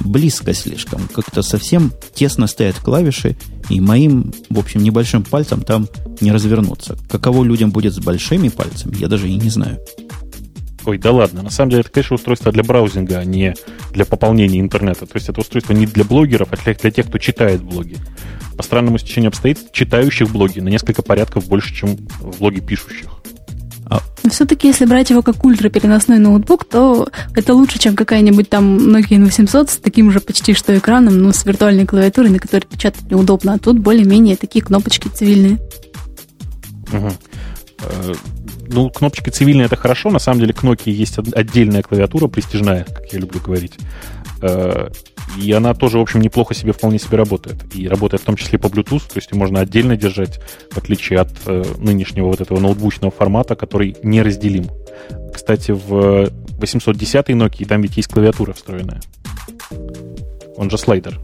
близко слишком. Как-то совсем тесно стоят клавиши, и моим, в общем, небольшим пальцем там не развернуться. Каково людям будет с большими пальцами, я даже и не знаю. Ой, да ладно. На самом деле, это, конечно, устройство для браузинга, а не для пополнения интернета. То есть это устройство не для блогеров, а для, тех, кто читает блоги. По странному стечению обстоятельств, читающих блоги на несколько порядков больше, чем в блоге пишущих. А... Но все-таки, если брать его как ультрапереносной ноутбук, то это лучше, чем какая-нибудь там Nokia N800 с таким же почти что экраном, но с виртуальной клавиатурой, на которой печатать неудобно. А тут более-менее такие кнопочки цивильные. Угу. Ну, кнопочки цивильные это хорошо. На самом деле к Nokia есть отдельная клавиатура престижная, как я люблю говорить. Э, и она тоже, в общем, неплохо себе, вполне себе работает. И работает в том числе по Bluetooth, то есть можно отдельно держать, в отличие от э, нынешнего вот этого ноутбучного формата, который неразделим. Кстати, в 810 Nokia там ведь есть клавиатура встроенная. Он же слайдер.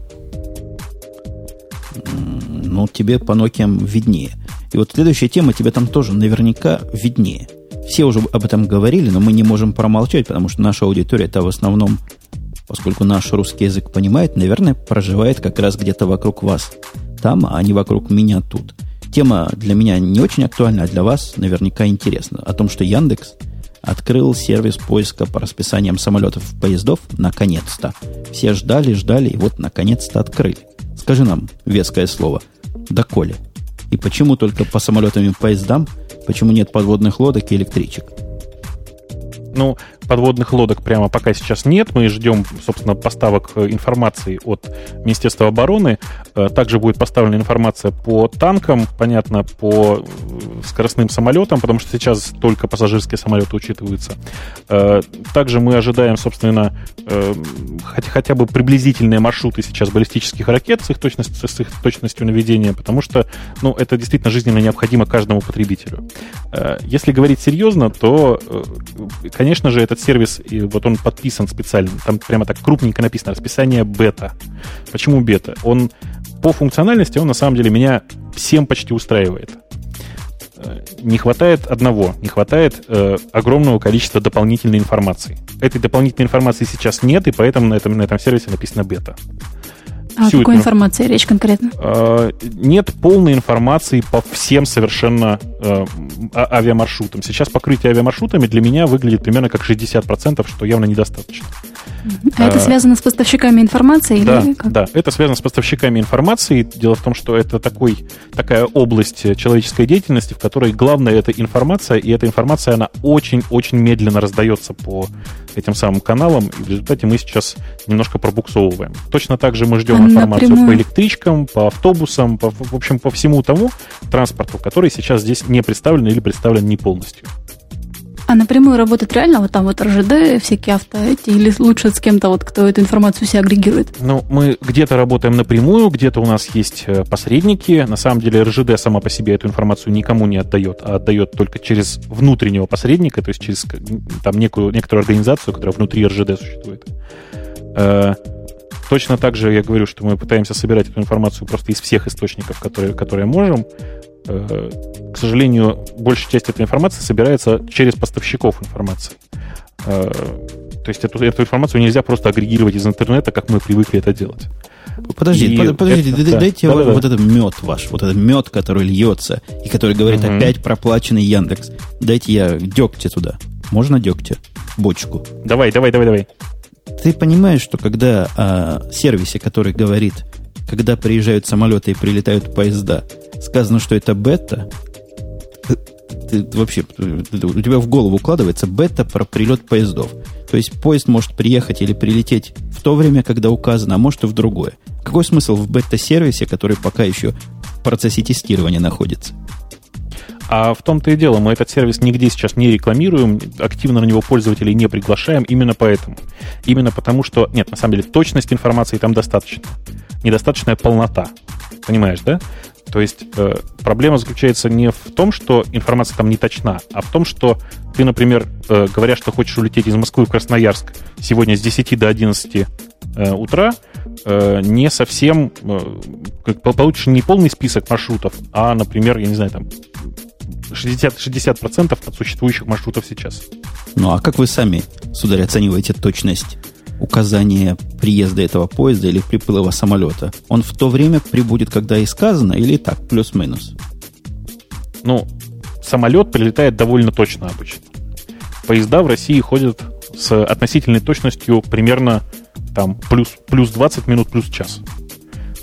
Ну, тебе по Nokia виднее. И вот следующая тема тебе там тоже наверняка виднее. Все уже об этом говорили, но мы не можем промолчать, потому что наша аудитория это в основном, поскольку наш русский язык понимает, наверное, проживает как раз где-то вокруг вас. Там, а не вокруг меня тут. Тема для меня не очень актуальна, а для вас наверняка интересна. О том, что Яндекс открыл сервис поиска по расписаниям самолетов и поездов наконец-то. Все ждали, ждали, и вот наконец-то открыли. Скажи нам веское слово. Доколе? И почему только по самолетам и поездам? Почему нет подводных лодок и электричек? Ну, подводных лодок прямо пока сейчас нет. Мы ждем, собственно, поставок э, информации от Министерства обороны. Э, также будет поставлена информация по танкам, понятно, по э, скоростным самолетам, потому что сейчас только пассажирские самолеты учитываются. Также мы ожидаем, собственно, хотя, хотя бы приблизительные маршруты сейчас баллистических ракет с их, точностью, с их точностью наведения, потому что ну, это действительно жизненно необходимо каждому потребителю. Если говорить серьезно, то, конечно же, этот этот сервис, и вот он подписан специально, там прямо так крупненько написано расписание бета. Почему бета? Он по функциональности, он на самом деле меня всем почти устраивает. Э, не хватает одного, не хватает э, огромного количества дополнительной информации. Этой дополнительной информации сейчас нет, и поэтому на этом, на этом сервисе написано бета. А о какой информации речь конкретно? Э, нет полной информации по всем совершенно э, а, авиамаршрутам. Сейчас покрытие авиамаршрутами для меня выглядит примерно как 60%, что явно недостаточно. А, это связано с поставщиками информации? Да, или как? да, это связано с поставщиками информации. Дело в том, что это такой, такая область человеческой деятельности, в которой главное это информация, и эта информация, она очень-очень медленно раздается по этим самым каналам, и в результате мы сейчас немножко пробуксовываем. Точно так же мы ждем а информацию напрямую? по электричкам, по автобусам, по, в общем, по всему тому транспорту, который сейчас здесь не представлен или представлен не полностью. А напрямую работать реально вот там вот РЖД, всякие авто эти, или лучше с кем-то вот, кто эту информацию все агрегирует? Ну, мы где-то работаем напрямую, где-то у нас есть э, посредники. На самом деле РЖД сама по себе эту информацию никому не отдает, а отдает только через внутреннего посредника, то есть через там некую, некоторую организацию, которая внутри РЖД существует. Точно так же я говорю, что мы пытаемся собирать эту информацию просто из всех источников, которые, которые можем. Э, к сожалению, большая часть этой информации собирается через поставщиков информации. Э, то есть эту, эту информацию нельзя просто агрегировать из интернета, как мы привыкли это делать. Подожди, под, подождите, это, дайте да, вот, да, вот этот мед ваш, вот этот мед, который льется, и который говорит угу. опять проплаченный Яндекс. Дайте я дегтя туда. Можно дегтя? Бочку. Давай, давай, давай, давай. Ты понимаешь, что когда о сервисе, который говорит, когда приезжают самолеты и прилетают поезда, сказано, что это бета, ты, ты вообще, у тебя в голову укладывается бета про прилет поездов. То есть поезд может приехать или прилететь в то время, когда указано, а может и в другое. Какой смысл в бета-сервисе, который пока еще в процессе тестирования находится? А в том-то и дело, мы этот сервис нигде сейчас не рекламируем, активно на него пользователей не приглашаем именно поэтому. Именно потому, что, нет, на самом деле, точность информации там достаточно. Недостаточная полнота. Понимаешь, да? То есть э, проблема заключается не в том, что информация там не точна, а в том, что ты, например, э, говоря, что хочешь улететь из Москвы в Красноярск сегодня с 10 до 11 э, утра, э, не совсем э, получишь не полный список маршрутов, а, например, я не знаю, там 60%, 60% от существующих маршрутов сейчас. Ну а как вы сами, сударь, оцениваете точность указания приезда этого поезда или приплыва самолета, он в то время прибудет, когда и сказано, или так, плюс-минус? Ну, самолет прилетает довольно точно обычно. Поезда в России ходят с относительной точностью примерно там плюс, плюс 20 минут, плюс час.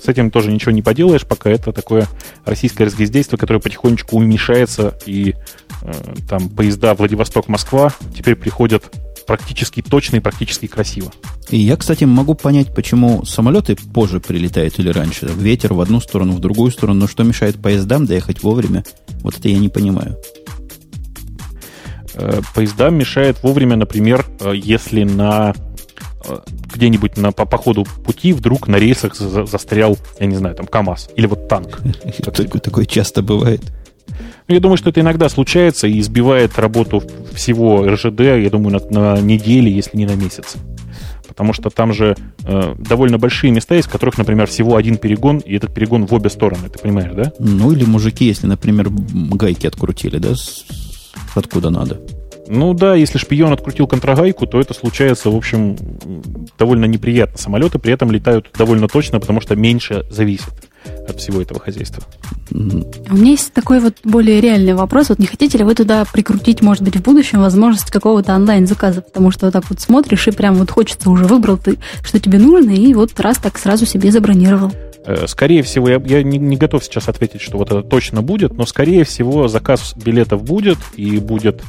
С этим тоже ничего не поделаешь, пока это такое российское разгильдейство, которое потихонечку уменьшается, и э, там поезда Владивосток-Москва теперь приходят практически точно и практически красиво. И я, кстати, могу понять, почему самолеты позже прилетают или раньше. Ветер в одну сторону, в другую сторону. Но что мешает поездам доехать вовремя, вот это я не понимаю. Э, поездам мешает вовремя, например, э, если на где-нибудь на, по, по ходу пути вдруг на рейсах за, застрял, я не знаю, там КАМАЗ или вот танк. <laughs> Такое, такое часто бывает. Ну, я думаю, что это иногда случается и избивает работу всего РЖД, я думаю, на, на недели, если не на месяц. Потому что там же э, довольно большие места, из которых, например, всего один перегон, и этот перегон в обе стороны, ты понимаешь, да? Ну, или мужики, если, например, гайки открутили, да, откуда надо. Ну да, если шпион открутил контрагайку, то это случается, в общем, довольно неприятно. Самолеты при этом летают довольно точно, потому что меньше зависит от всего этого хозяйства. А у меня есть такой вот более реальный вопрос. Вот не хотите ли вы туда прикрутить, может быть, в будущем возможность какого-то онлайн-заказа? Потому что вот так вот смотришь, и прям вот хочется уже выбрал ты, что тебе нужно, и вот раз так сразу себе забронировал. Э, скорее всего, я, я не, не готов сейчас ответить, что вот это точно будет, но скорее всего заказ билетов будет, и будет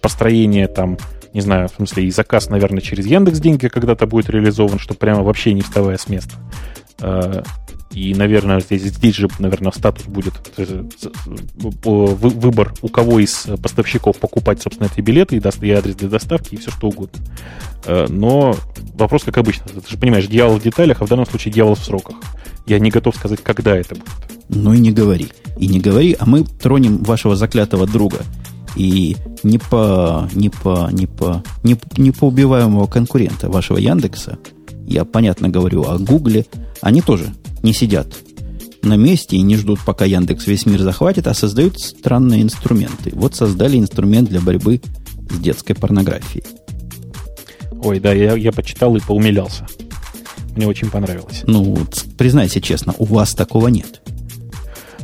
построение там, не знаю, в смысле, и заказ, наверное, через Яндекс деньги когда-то будет реализован, что прямо вообще не вставая с места. Э, и, наверное, здесь, здесь же, наверное, статус будет э, выбор, у кого из поставщиков покупать, собственно, эти билеты и, даст, и адрес для доставки, и все что угодно. Э, но вопрос, как обычно, ты же понимаешь, дьявол в деталях, а в данном случае дьявол в сроках. Я не готов сказать, когда это будет. Ну и не говори. И не говори, а мы тронем вашего заклятого друга. И не по, не по, не по, не, не по убиваемого конкурента вашего Яндекса, я понятно говорю о Гугле, они тоже не сидят на месте и не ждут, пока Яндекс весь мир захватит, а создают странные инструменты. Вот создали инструмент для борьбы с детской порнографией. Ой, да, я, я почитал и поумилялся. Мне очень понравилось. Ну, признайся честно, у вас такого нет.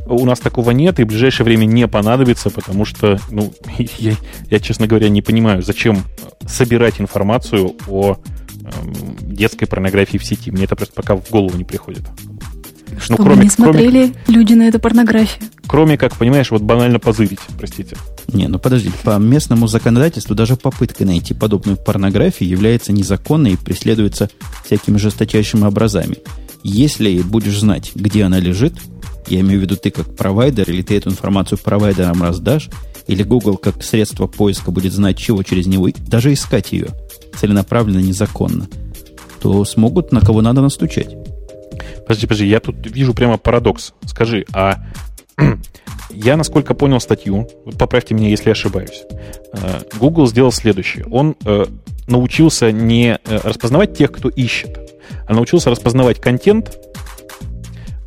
У нас такого нет, и в ближайшее время не понадобится, потому что, ну, <laughs> я, я честно говоря, не понимаю, зачем собирать информацию о эм, детской порнографии в сети. Мне это просто пока в голову не приходит. Чтобы ну, кроме, не смотрели кроме, люди на эту порнографию. Кроме как, понимаешь, вот банально позырить, простите. Не, ну подожди, по местному законодательству даже попытка найти подобную порнографию является незаконной и преследуется всякими жесточайшими образами. Если будешь знать, где она лежит, я имею в виду ты как провайдер, или ты эту информацию провайдерам раздашь, или Google как средство поиска будет знать, чего через него, даже искать ее целенаправленно, незаконно, то смогут на кого надо настучать. Подожди, подожди, я тут вижу прямо парадокс. Скажи, а <clears throat> я, насколько понял статью, поправьте меня, если ошибаюсь, э, Google сделал следующее. Он э, научился не э, распознавать тех, кто ищет, а научился распознавать контент,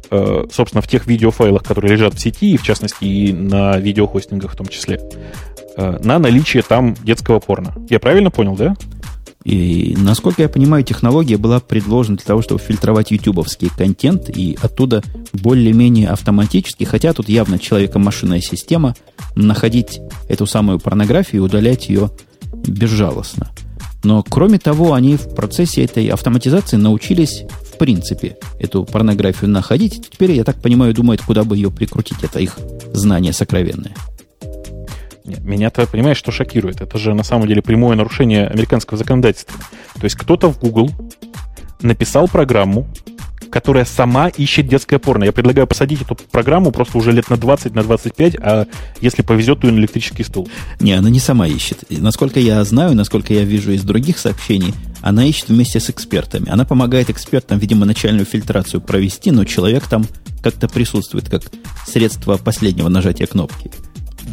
собственно, в тех видеофайлах, которые лежат в сети, и в частности и на видеохостингах в том числе, на наличие там детского порно. Я правильно понял, да? И, насколько я понимаю, технология была предложена для того, чтобы фильтровать ютубовский контент и оттуда более-менее автоматически, хотя тут явно человеком-машинная система, находить эту самую порнографию и удалять ее безжалостно. Но, кроме того, они в процессе этой автоматизации научились, в принципе, эту порнографию находить. Теперь, я так понимаю, думают, куда бы ее прикрутить. Это их знание сокровенное. Меня-то, понимаешь, что шокирует? Это же на самом деле прямое нарушение американского законодательства. То есть кто-то в Google написал программу, которая сама ищет детское порно. Я предлагаю посадить эту программу просто уже лет на 20, на 25, а если повезет, то и на электрический стул. Не, она не сама ищет. Насколько я знаю, насколько я вижу из других сообщений, она ищет вместе с экспертами. Она помогает экспертам, видимо, начальную фильтрацию провести, но человек там как-то присутствует, как средство последнего нажатия кнопки.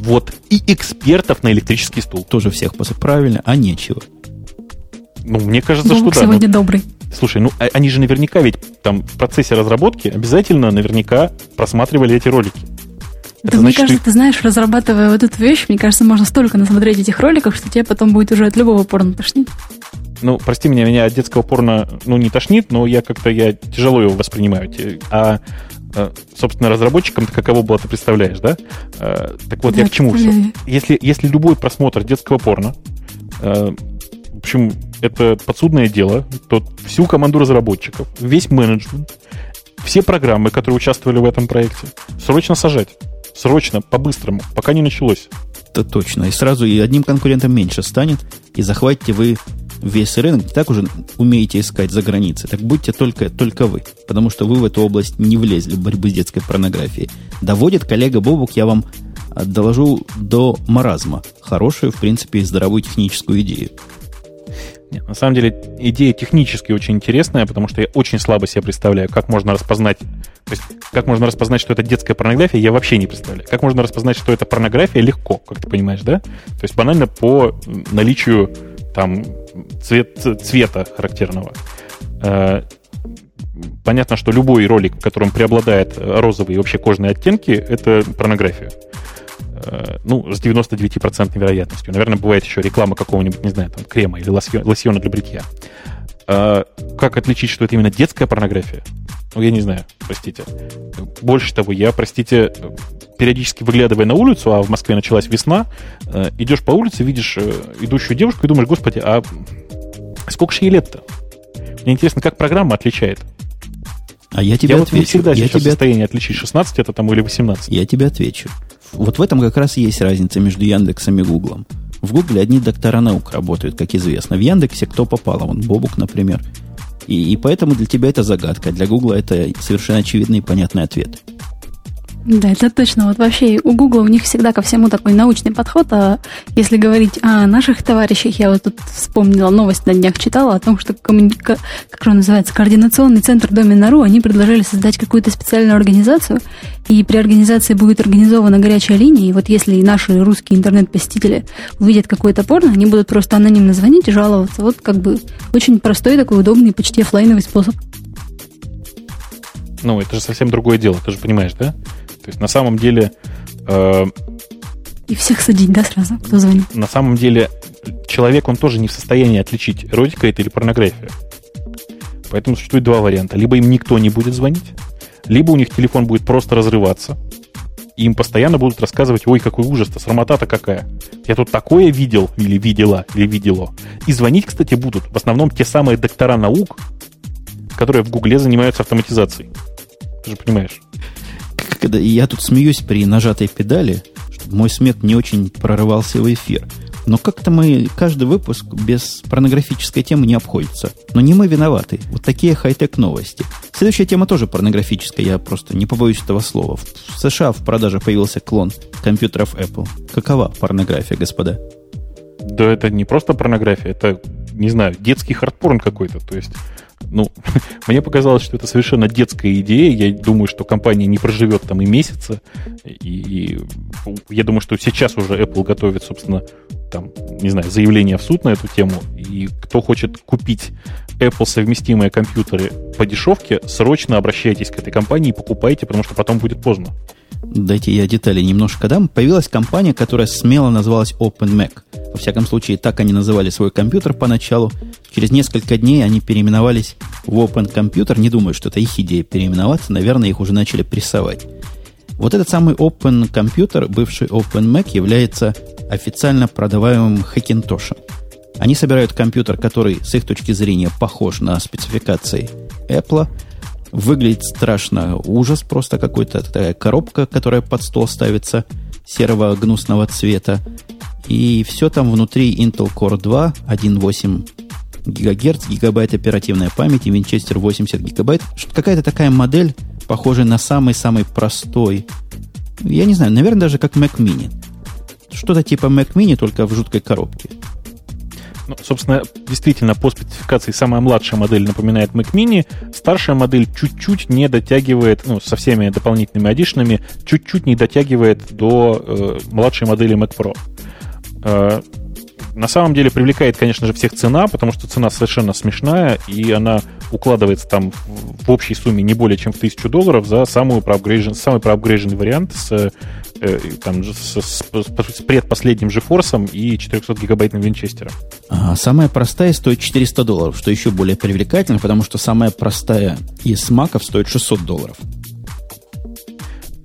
Вот. И экспертов на электрический стул. Тоже всех правильно, а нечего. Ну, мне кажется, Бог что да. сегодня добрый. Слушай, ну а, они же наверняка ведь там в процессе разработки обязательно наверняка просматривали эти ролики. Это да, значит, мне кажется, ты... ты знаешь, разрабатывая вот эту вещь, мне кажется, можно столько насмотреть этих роликов, что тебе потом будет уже от любого порно тошнить. ну, прости меня, меня от детского порно, ну, не тошнит, но я как-то, я тяжело его воспринимаю. А, э, собственно, разработчикам каково было, ты представляешь, да? Э, так вот, да, я к чему все? Если, если любой просмотр детского порно, в общем, это подсудное дело, то всю команду разработчиков, весь менеджмент, все программы, которые участвовали в этом проекте, срочно сажать. Срочно, по-быстрому, пока не началось. Это точно. И сразу и одним конкурентом меньше станет, и захватите вы весь рынок, так уже умеете искать за границей. Так будьте только, только вы, потому что вы в эту область не влезли в борьбу с детской порнографией. Доводит коллега Бобук, я вам доложу до маразма. Хорошую, в принципе, и здоровую техническую идею. Нет, на самом деле идея технически очень интересная, потому что я очень слабо себе представляю, как можно распознать, то есть как можно распознать, что это детская порнография, я вообще не представляю. Как можно распознать, что это порнография, легко, как ты понимаешь, да? То есть банально по наличию там цвет, цвета характерного. Э, понятно, что любой ролик, в котором преобладает розовые и вообще кожные оттенки, это порнография. Э, ну, с 99% вероятностью. Наверное, бывает еще реклама какого-нибудь, не знаю, там, крема или лосьона для бритья. А как отличить, что это именно детская порнография? Ну, я не знаю, простите. Больше того, я, простите, периодически выглядывая на улицу, а в Москве началась весна, э, идешь по улице, видишь э, идущую девушку и думаешь, господи, а сколько же ей лет-то? Мне интересно, как программа отличает. А я тебе я отвечу. Вот не всегда я тебе... в состоянии отличить, 16 это там или 18. Я тебе отвечу. Вот в этом как раз и есть разница между Яндексом и Гуглом. В Гугле одни доктора наук работают, как известно. В Яндексе кто попало, вон Бобук, например. И, и поэтому для тебя это загадка, для Гугла это совершенно очевидный и понятный ответ. Да, это точно. Вот вообще у Гугла у них всегда ко всему такой научный подход. А если говорить о наших товарищах, я вот тут вспомнила новость на днях читала о том, что коммуника... как он называется, координационный центр Домина.ру, они предложили создать какую-то специальную организацию, и при организации будет организована горячая линия, и вот если наши русские интернет-посетители увидят какое-то порно, они будут просто анонимно звонить и жаловаться. Вот как бы очень простой такой удобный, почти офлайновый способ. Ну, это же совсем другое дело, ты же понимаешь, да? То есть на самом деле... Э, и всех садить, да, сразу, кто звонит? На самом деле человек, он тоже не в состоянии отличить, эротика это или порнография. Поэтому существует два варианта. Либо им никто не будет звонить, либо у них телефон будет просто разрываться, и им постоянно будут рассказывать, ой, какой ужас-то, срамота-то какая. Я тут такое видел, или видела, или видело. И звонить, кстати, будут в основном те самые доктора наук, которые в Гугле занимаются автоматизацией. Ты же понимаешь когда я тут смеюсь при нажатой педали, чтобы мой смех не очень прорывался в эфир. Но как-то мы каждый выпуск без порнографической темы не обходится. Но не мы виноваты. Вот такие хай-тек новости. Следующая тема тоже порнографическая, я просто не побоюсь этого слова. В США в продаже появился клон компьютеров Apple. Какова порнография, господа? Да это не просто порнография, это, не знаю, детский хардпорн какой-то. То есть ну, <laughs> мне показалось, что это совершенно детская идея. Я думаю, что компания не проживет там и месяца. И, и я думаю, что сейчас уже Apple готовит, собственно, там, не знаю, заявление в суд на эту тему. И кто хочет купить Apple совместимые компьютеры по дешевке, срочно обращайтесь к этой компании и покупайте, потому что потом будет поздно. Дайте я детали немножко дам. Появилась компания, которая смело называлась OpenMac. Во всяком случае, так они называли свой компьютер поначалу. Через несколько дней они переименовались в Open Computer. Не думаю, что это их идея переименоваться. Наверное, их уже начали прессовать. Вот этот самый Open Computer, бывший OpenMac, является официально продаваемым Hackintosh. Они собирают компьютер, который с их точки зрения похож на спецификации Apple, Выглядит страшно ужас, просто какой-то такая коробка, которая под стол ставится, серого гнусного цвета. И все там внутри Intel Core 2, 1.8 ГГц, гигабайт оперативной памяти, Winchester 80 гигабайт. Какая-то такая модель, похожая на самый-самый простой. Я не знаю, наверное, даже как Mac Mini. Что-то типа Mac Mini, только в жуткой коробке. Ну, собственно, действительно, по спецификации самая младшая модель напоминает Mac Mini, старшая модель чуть-чуть не дотягивает, ну, со всеми дополнительными аддишнами, чуть-чуть не дотягивает до э, младшей модели Mac Pro. Э, на самом деле привлекает, конечно же, всех цена, потому что цена совершенно смешная, и она укладывается там в общей сумме не более чем в 1000 долларов за самую проапгрейжен, самый проапгрейженный вариант с э, там, с, с, с предпоследним GeForce и 400-гигабайтным винчестером. А, самая простая стоит 400 долларов, что еще более привлекательно, потому что самая простая из маков стоит 600 долларов.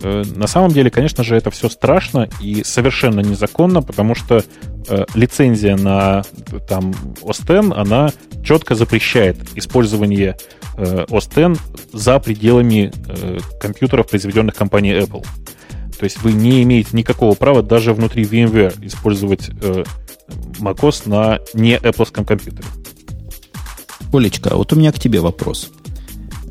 Э, на самом деле, конечно же, это все страшно и совершенно незаконно, потому что э, лицензия на там, X, она четко запрещает использование э, X за пределами э, компьютеров, произведенных компанией Apple. То есть вы не имеете никакого права даже внутри VMware использовать э, macOS на не Apple компьютере. Олечка, вот у меня к тебе вопрос.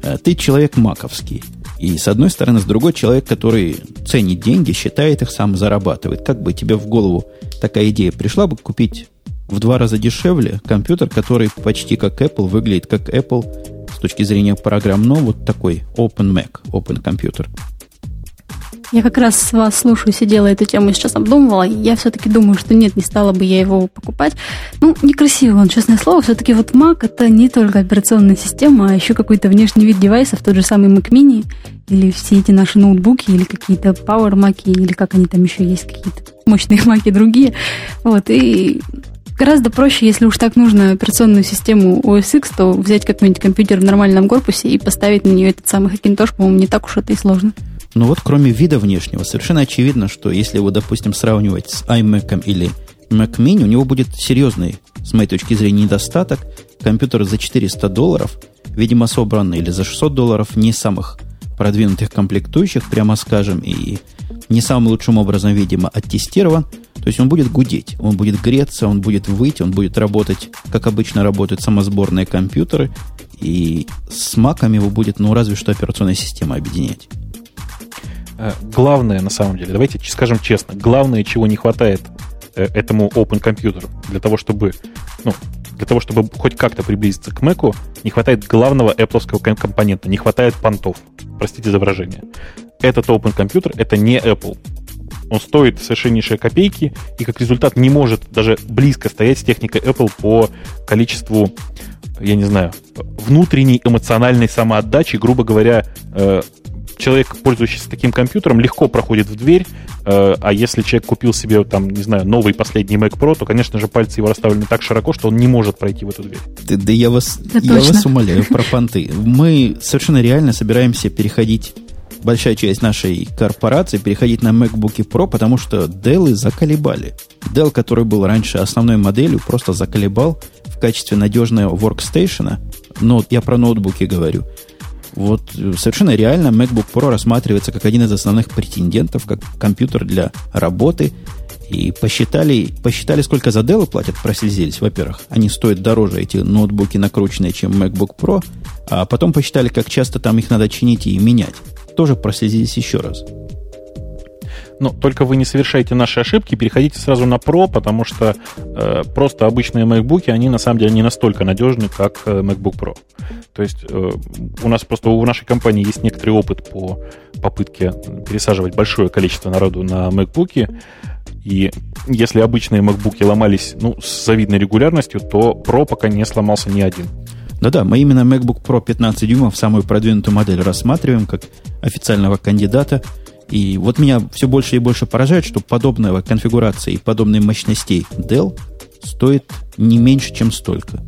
Э, ты человек маковский. И с одной стороны, с другой человек, который ценит деньги, считает их, сам зарабатывает. Как бы тебе в голову такая идея пришла бы купить в два раза дешевле компьютер, который почти как Apple, выглядит как Apple с точки зрения программ, но вот такой Open Mac, Open компьютер. Я как раз вас слушаю, сидела эту тему сейчас обдумывала. Я все-таки думаю, что нет, не стала бы я его покупать. Ну, некрасиво он, честное слово. Все-таки вот Mac это не только операционная система, а еще какой-то внешний вид девайсов, тот же самый Mac Mini, или все эти наши ноутбуки, или какие-то Power Mac, или как они там еще есть, какие-то мощные маки другие. Вот, и гораздо проще, если уж так нужно операционную систему OS X, то взять какой-нибудь компьютер в нормальном корпусе и поставить на нее этот самый Hackintosh, по-моему, не так уж это и сложно. Но вот кроме вида внешнего, совершенно очевидно, что если его, допустим, сравнивать с iMac или Mac Mini, у него будет серьезный, с моей точки зрения, недостаток. Компьютер за 400 долларов, видимо, собранный или за 600 долларов, не самых продвинутых комплектующих, прямо скажем, и не самым лучшим образом, видимо, оттестирован. То есть он будет гудеть, он будет греться, он будет выйти, он будет работать, как обычно работают самосборные компьютеры, и с маками его будет, ну, разве что операционная система объединять. Э, главное, на самом деле, давайте скажем честно, главное, чего не хватает э, этому open компьютеру для того, чтобы, ну, для того, чтобы хоть как-то приблизиться к Mac, не хватает главного Apple компонента, не хватает понтов. Простите за выражение. Этот open компьютер это не Apple. Он стоит совершеннейшие копейки и как результат не может даже близко стоять с техникой Apple по количеству, я не знаю, внутренней эмоциональной самоотдачи, грубо говоря, э, человек, пользующийся таким компьютером, легко проходит в дверь, э, а если человек купил себе, там, не знаю, новый последний Mac Pro, то, конечно же, пальцы его расставлены так широко, что он не может пройти в эту дверь. Да, да я, вас, я вас умоляю про <laughs> понты. Мы совершенно реально собираемся переходить большая часть нашей корпорации переходить на MacBook Pro, потому что Dell заколебали. Dell, который был раньше основной моделью, просто заколебал в качестве надежного workstation. Но я про ноутбуки говорю – вот э, совершенно реально MacBook Pro рассматривается как один из основных претендентов, как компьютер для работы. И посчитали, посчитали, сколько за Dell платят, прослезились. Во-первых, они стоят дороже, эти ноутбуки накрученные, чем MacBook Pro. А потом посчитали, как часто там их надо чинить и менять. Тоже прослезились еще раз. Но только вы не совершаете наши ошибки, переходите сразу на Pro, потому что э, просто обычные MacBook, они на самом деле не настолько надежны, как э, MacBook Pro. То есть э, у нас просто у нашей компании есть некоторый опыт по попытке пересаживать большое количество народу на MacBook. И если обычные MacBook ломались ну, с завидной регулярностью, то Pro пока не сломался ни один. Да-да, мы именно MacBook Pro 15 дюймов, самую продвинутую модель, рассматриваем как официального кандидата – и вот меня все больше и больше поражает, что подобного конфигурации и подобной мощностей Dell стоит не меньше, чем столько.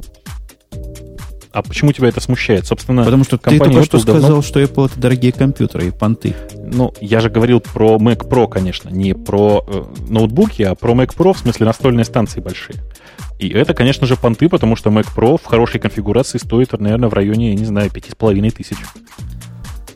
А почему тебя это смущает? Собственно, Потому что ты только что сказал, давно... что Apple это дорогие компьютеры и понты. Ну, я же говорил про Mac Pro, конечно, не про э, ноутбуки, а про Mac Pro, в смысле настольные станции большие. И это, конечно же, понты, потому что Mac Pro в хорошей конфигурации стоит, наверное, в районе, я не знаю, 5,5 тысяч.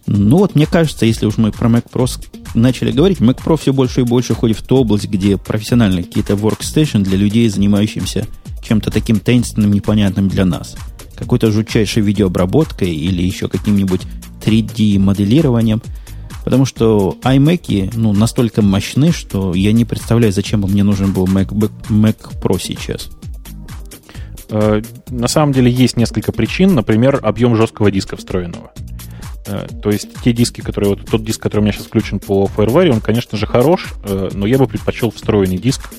Ну вот, мне кажется, если уж мы про Mac Pro начали говорить, Mac Pro все больше и больше ходит в ту область, где профессиональные какие-то workstation для людей, занимающихся чем-то таким таинственным, непонятным для нас. Какой-то жутчайшей видеообработкой или еще каким-нибудь 3D-моделированием. Потому что iMac ну, настолько мощны, что я не представляю, зачем бы мне нужен был Mac, Mac Pro сейчас. Э, на самом деле есть несколько причин. Например, объем жесткого диска встроенного. Э, то есть те диски, которые вот тот диск, который у меня сейчас включен по FireWire, он, конечно же, хорош, э, но я бы предпочел встроенный диск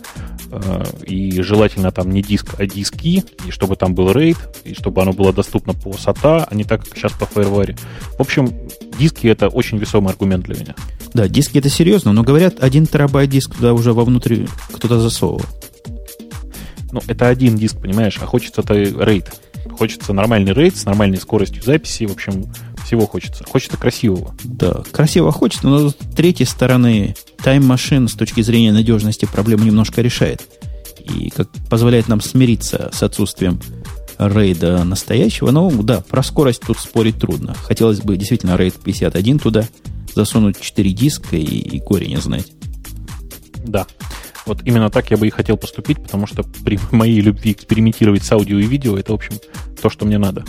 э, и желательно там не диск, а диски, и чтобы там был RAID, и чтобы оно было доступно по SATA, а не так, как сейчас по FireWire. В общем, диски это очень весомый аргумент для меня. Да, диски это серьезно, но говорят, один терабайт диск туда уже вовнутрь кто-то засовывал. Ну, это один диск, понимаешь, а хочется-то рейд. Хочется нормальный рейд с нормальной скоростью записи, в общем, всего хочется. Хочется красивого. Да, красиво хочется, но с третьей стороны Machine с точки зрения надежности проблему немножко решает. И как позволяет нам смириться с отсутствием рейда настоящего. Но да, про скорость тут спорить трудно. Хотелось бы действительно рейд 51 туда засунуть 4 диска и, и горе не знать. Да. Вот именно так я бы и хотел поступить, потому что при <laughs> моей любви экспериментировать с аудио и видео, это, в общем, то, что мне надо.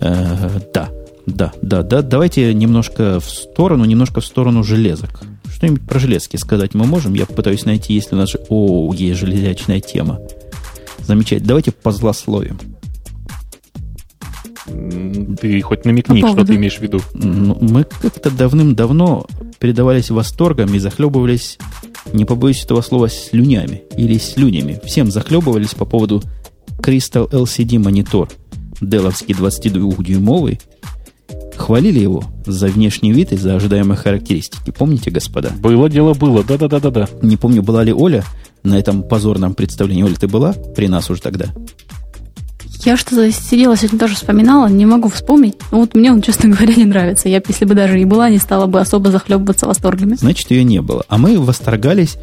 Э, да, да, да, да. Давайте немножко в сторону, немножко в сторону железок. Что-нибудь про железки сказать мы можем? Я пытаюсь найти, если у нас... О, есть железячная тема. Замечательно. Давайте позлословим. Ты хоть намекни, что ты имеешь в виду. Ну, мы как-то давным-давно передавались восторгом и захлебывались, не побоюсь этого слова, слюнями или слюнями. Всем захлебывались по поводу Crystal LCD монитор. Деловский 22-дюймовый. Хвалили его за внешний вид и за ожидаемые характеристики. Помните, господа? Было дело, было. Да-да-да-да-да. Не помню, была ли Оля на этом позорном представлении. Оля, ты была при нас уже тогда? Я что-то сидела сегодня тоже вспоминала, не могу вспомнить. Но вот мне он, честно говоря, не нравится. Я, если бы даже и была, не стала бы особо захлебываться восторгами. Значит, ее не было. А мы восторгались.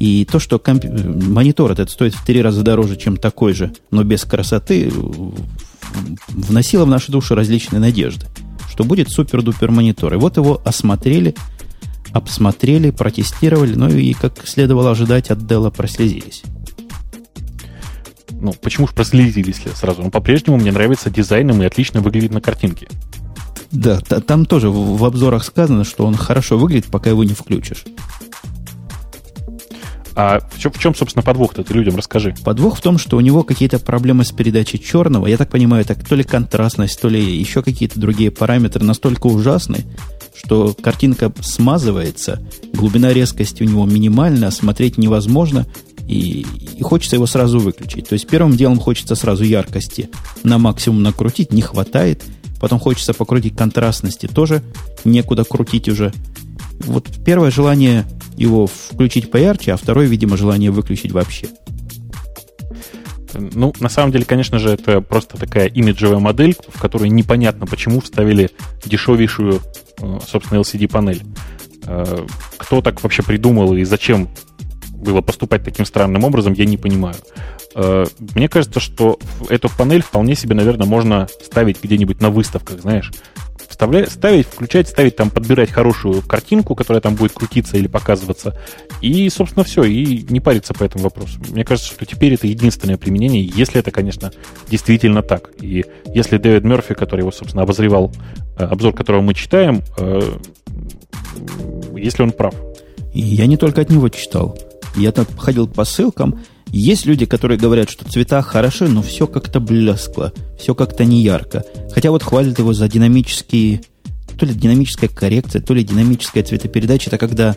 И то, что комп... монитор этот стоит в три раза дороже, чем такой же, но без красоты, вносило в наши души различные надежды, что будет супер-дупер монитор. И вот его осмотрели, обсмотрели, протестировали, ну и, как следовало ожидать, от Dell прослезились ну, почему же прослезились сразу? Он по-прежнему мне нравится дизайном и отлично выглядит на картинке. Да, там тоже в обзорах сказано, что он хорошо выглядит, пока его не включишь. А в чем, в чем собственно, подвох-то ты людям расскажи? Подвох в том, что у него какие-то проблемы с передачей черного. Я так понимаю, это то ли контрастность, то ли еще какие-то другие параметры настолько ужасны, что картинка смазывается, глубина резкости у него минимальна, смотреть невозможно, и, и хочется его сразу выключить. То есть первым делом хочется сразу яркости на максимум накрутить, не хватает. Потом хочется покрутить контрастности, тоже некуда крутить уже. Вот первое желание его включить поярче, а второе, видимо, желание выключить вообще. Ну, на самом деле, конечно же, это просто такая имиджевая модель, в которой непонятно, почему вставили дешевейшую, э, собственно, LCD-панель. Э, кто так вообще придумал и зачем было поступать таким странным образом, я не понимаю. Э, мне кажется, что эту панель вполне себе, наверное, можно ставить где-нибудь на выставках, знаешь. Вставлять, ставить, включать, ставить там, подбирать хорошую картинку, которая там будет крутиться или показываться. И, собственно, все. И не париться по этому вопросу. Мне кажется, что теперь это единственное применение, если это, конечно, действительно так. И если Дэвид Мерфи, который его, собственно, обозревал, э, обзор которого мы читаем, э, если он прав. И я не только от него читал. Я там ходил по ссылкам. Есть люди, которые говорят, что цвета хороши, но все как-то блескло, все как-то не ярко. Хотя вот хвалят его за динамические, то ли динамическая коррекция, то ли динамическая цветопередача. Это когда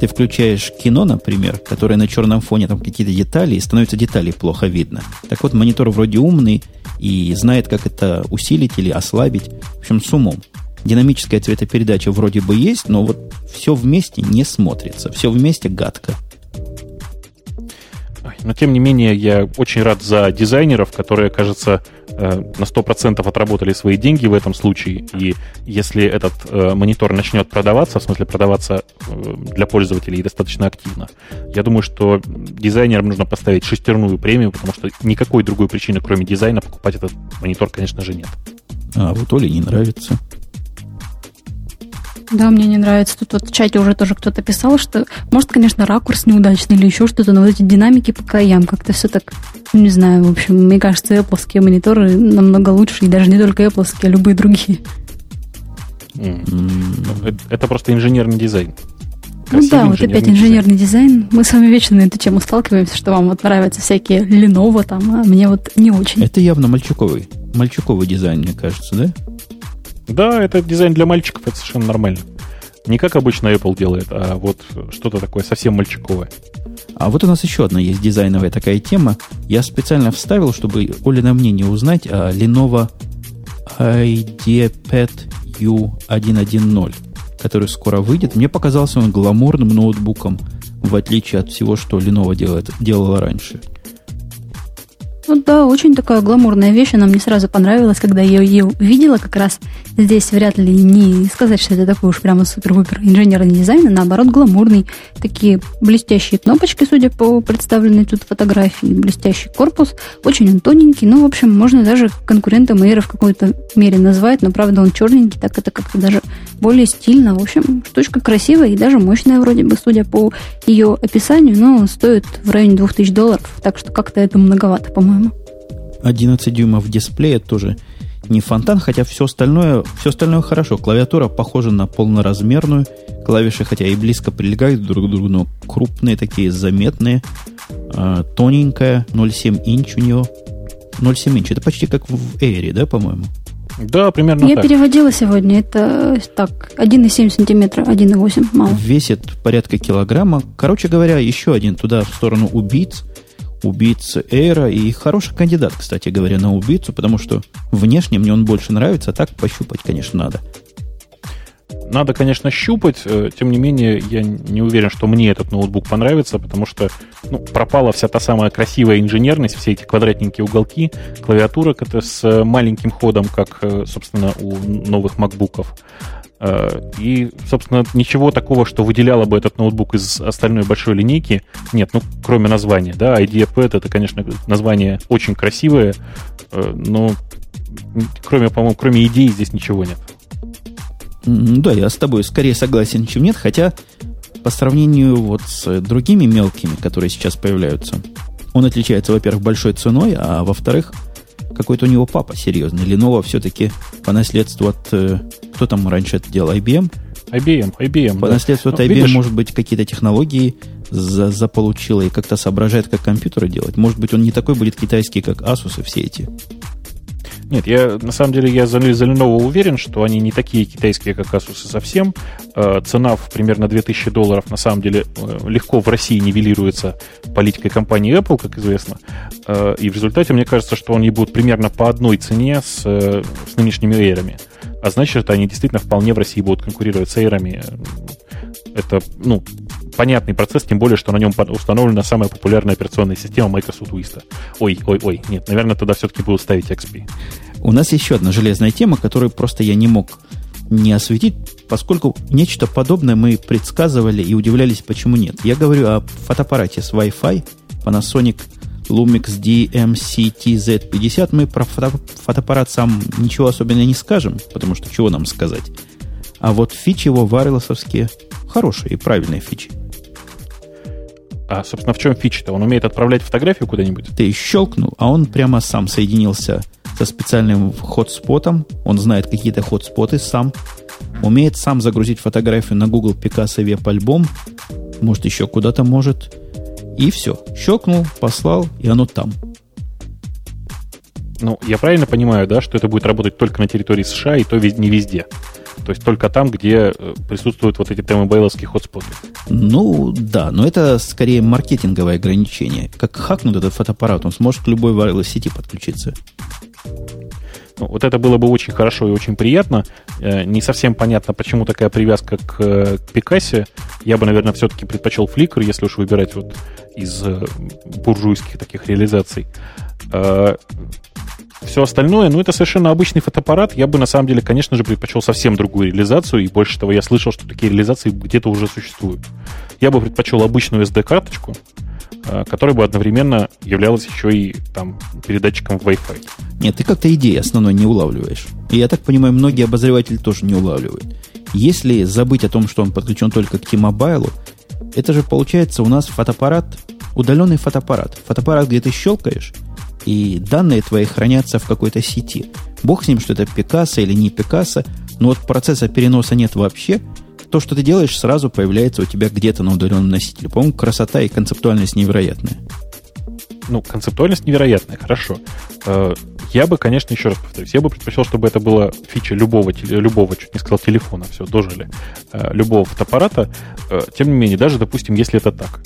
ты включаешь кино, например, которое на черном фоне там какие-то детали, и становится деталей плохо видно. Так вот, монитор вроде умный и знает, как это усилить или ослабить. В общем, с умом. Динамическая цветопередача вроде бы есть, но вот все вместе не смотрится. Все вместе гадко. Но, тем не менее, я очень рад за дизайнеров, которые, кажется, э, на 100% отработали свои деньги в этом случае. И если этот э, монитор начнет продаваться, в смысле продаваться э, для пользователей достаточно активно, я думаю, что дизайнерам нужно поставить шестерную премию, потому что никакой другой причины, кроме дизайна, покупать этот монитор, конечно же, нет. А вот Оле не нравится. Да, мне не нравится. Тут вот в чате уже тоже кто-то писал, что может, конечно, ракурс неудачный или еще что-то, но вот эти динамики по краям как-то все так, не знаю, в общем, мне кажется, Apple мониторы намного лучше, и даже не только Apple, а любые другие. Mm. Это просто инженерный дизайн. ну да, вот опять инженерный дизайн. Мы с вами вечно на эту тему сталкиваемся, что вам вот нравятся всякие Lenovo там, а мне вот не очень. Это явно мальчуковый. Мальчуковый дизайн, мне кажется, да? Да, это дизайн для мальчиков, это совершенно нормально. Не как обычно Apple делает, а вот что-то такое совсем мальчиковое. А вот у нас еще одна есть дизайновая такая тема. Я специально вставил, чтобы Олина мнение узнать о Lenovo IdeaPad U110. который скоро выйдет, мне показался он гламурным ноутбуком, в отличие от всего, что Lenovo делает, делала раньше. Ну да, очень такая гламурная вещь. Она мне сразу понравилась, когда я ее увидела как раз. Здесь вряд ли не сказать, что это такой уж прямо супер-вупер инженерный дизайн, а наоборот гламурный. Такие блестящие кнопочки, судя по представленной тут фотографии, блестящий корпус. Очень он тоненький. Ну, в общем, можно даже конкурентом Эйра в какой-то мере назвать, но правда он черненький, так это как-то даже более стильно. В общем, штучка красивая и даже мощная вроде бы, судя по ее описанию, но стоит в районе 2000 долларов, так что как-то это многовато, по-моему. 11 дюймов дисплея тоже не фонтан, хотя все остальное, все остальное хорошо. Клавиатура похожа на полноразмерную. Клавиши, хотя и близко прилегают друг к другу, но крупные такие, заметные. Э, тоненькая, 0,7 инч у нее. 0,7 инч. Это почти как в Air, да, по-моему? Да, примерно Я так. переводила сегодня. Это так, 1,7 сантиметра, 1,8, мало. Весит порядка килограмма. Короче говоря, еще один туда в сторону убийц – убийцы Эйра. И хороший кандидат, кстати говоря, на убийцу, потому что внешне мне он больше нравится, а так пощупать, конечно, надо. Надо, конечно, щупать, э, тем не менее, я не уверен, что мне этот ноутбук понравится, потому что ну, пропала вся та самая красивая инженерность, все эти квадратненькие уголки, клавиатура с маленьким ходом, как, э, собственно, у новых макбуков. Э, и, собственно, ничего такого, что выделяло бы этот ноутбук из остальной большой линейки, нет, ну, кроме названия, да, IdeaPad это, конечно, название очень красивое, э, но кроме, по-моему, кроме идей здесь ничего нет. Да, я с тобой скорее согласен, чем нет, хотя по сравнению вот с другими мелкими, которые сейчас появляются, он отличается, во-первых, большой ценой, а во-вторых, какой-то у него папа серьезный. Lenovo все-таки по наследству от... Э, кто там раньше это делал? IBM? IBM, IBM. По да. наследству от ну, IBM, видишь? может быть, какие-то технологии за, заполучила и как-то соображает, как компьютеры делать. Может быть, он не такой будет китайский, как Asus и все эти. Нет, я на самом деле я за, за Lenovo уверен, что они не такие китайские, как Asus совсем. Э, цена в примерно 2000 долларов на самом деле э, легко в России нивелируется политикой компании Apple, как известно. Э, и в результате мне кажется, что они будут примерно по одной цене с, с нынешними Air. А значит, они действительно вполне в России будут конкурировать с Air. Это, ну, понятный процесс, тем более, что на нем установлена самая популярная операционная система Microsoft Vista. Ой, ой, ой, нет, наверное, тогда все-таки будут ставить XP. У нас еще одна железная тема, которую просто я не мог не осветить, поскольку нечто подобное мы предсказывали и удивлялись, почему нет. Я говорю о фотоаппарате с Wi-Fi Panasonic Lumix DMC-TZ50. Мы про фото фотоаппарат сам ничего особенного не скажем, потому что чего нам сказать. А вот фичи его варилосовские хорошие и правильные фичи. А, собственно, в чем фича-то? Он умеет отправлять фотографию куда-нибудь? Ты щелкнул, а он прямо сам соединился со специальным хотспотом. Он знает какие-то хотспоты сам. Умеет сам загрузить фотографию на Google Picasso Web альбом. Может, еще куда-то может. И все. Щелкнул, послал, и оно там. Ну, я правильно понимаю, да, что это будет работать только на территории США и то не везде? То есть только там, где э, присутствуют вот эти темобейловские хотспоты. Ну, да, но это скорее маркетинговое ограничение. Как хакнут этот фотоаппарат, он сможет к любой wireless сети подключиться. Ну, вот это было бы очень хорошо и очень приятно. Э, не совсем понятно, почему такая привязка к, к Пикасе. Я бы, наверное, все-таки предпочел Flickr, если уж выбирать вот из э, буржуйских таких реализаций. Все остальное, ну, это совершенно обычный фотоаппарат. Я бы, на самом деле, конечно же, предпочел совсем другую реализацию, и больше того, я слышал, что такие реализации где-то уже существуют. Я бы предпочел обычную SD-карточку, э, которая бы одновременно являлась еще и там передатчиком Wi-Fi. Нет, ты как-то идеи основной не улавливаешь. И я так понимаю, многие обозреватели тоже не улавливают. Если забыть о том, что он подключен только к T-Mobile, это же получается у нас фотоаппарат, удаленный фотоаппарат. Фотоаппарат, где ты щелкаешь, и данные твои хранятся в какой-то сети. Бог с ним, что это Пикассо или не Пикассо, но вот процесса переноса нет вообще. То, что ты делаешь, сразу появляется у тебя где-то на удаленном носителе. По-моему, красота и концептуальность невероятная. Ну, концептуальность невероятная, хорошо. Э, я бы, конечно, еще раз повторюсь, я бы предпочел, чтобы это была фича любого, любого чуть не сказал телефона, все, дожили, э, любого фотоаппарата. Э, тем не менее, даже, допустим, если это так,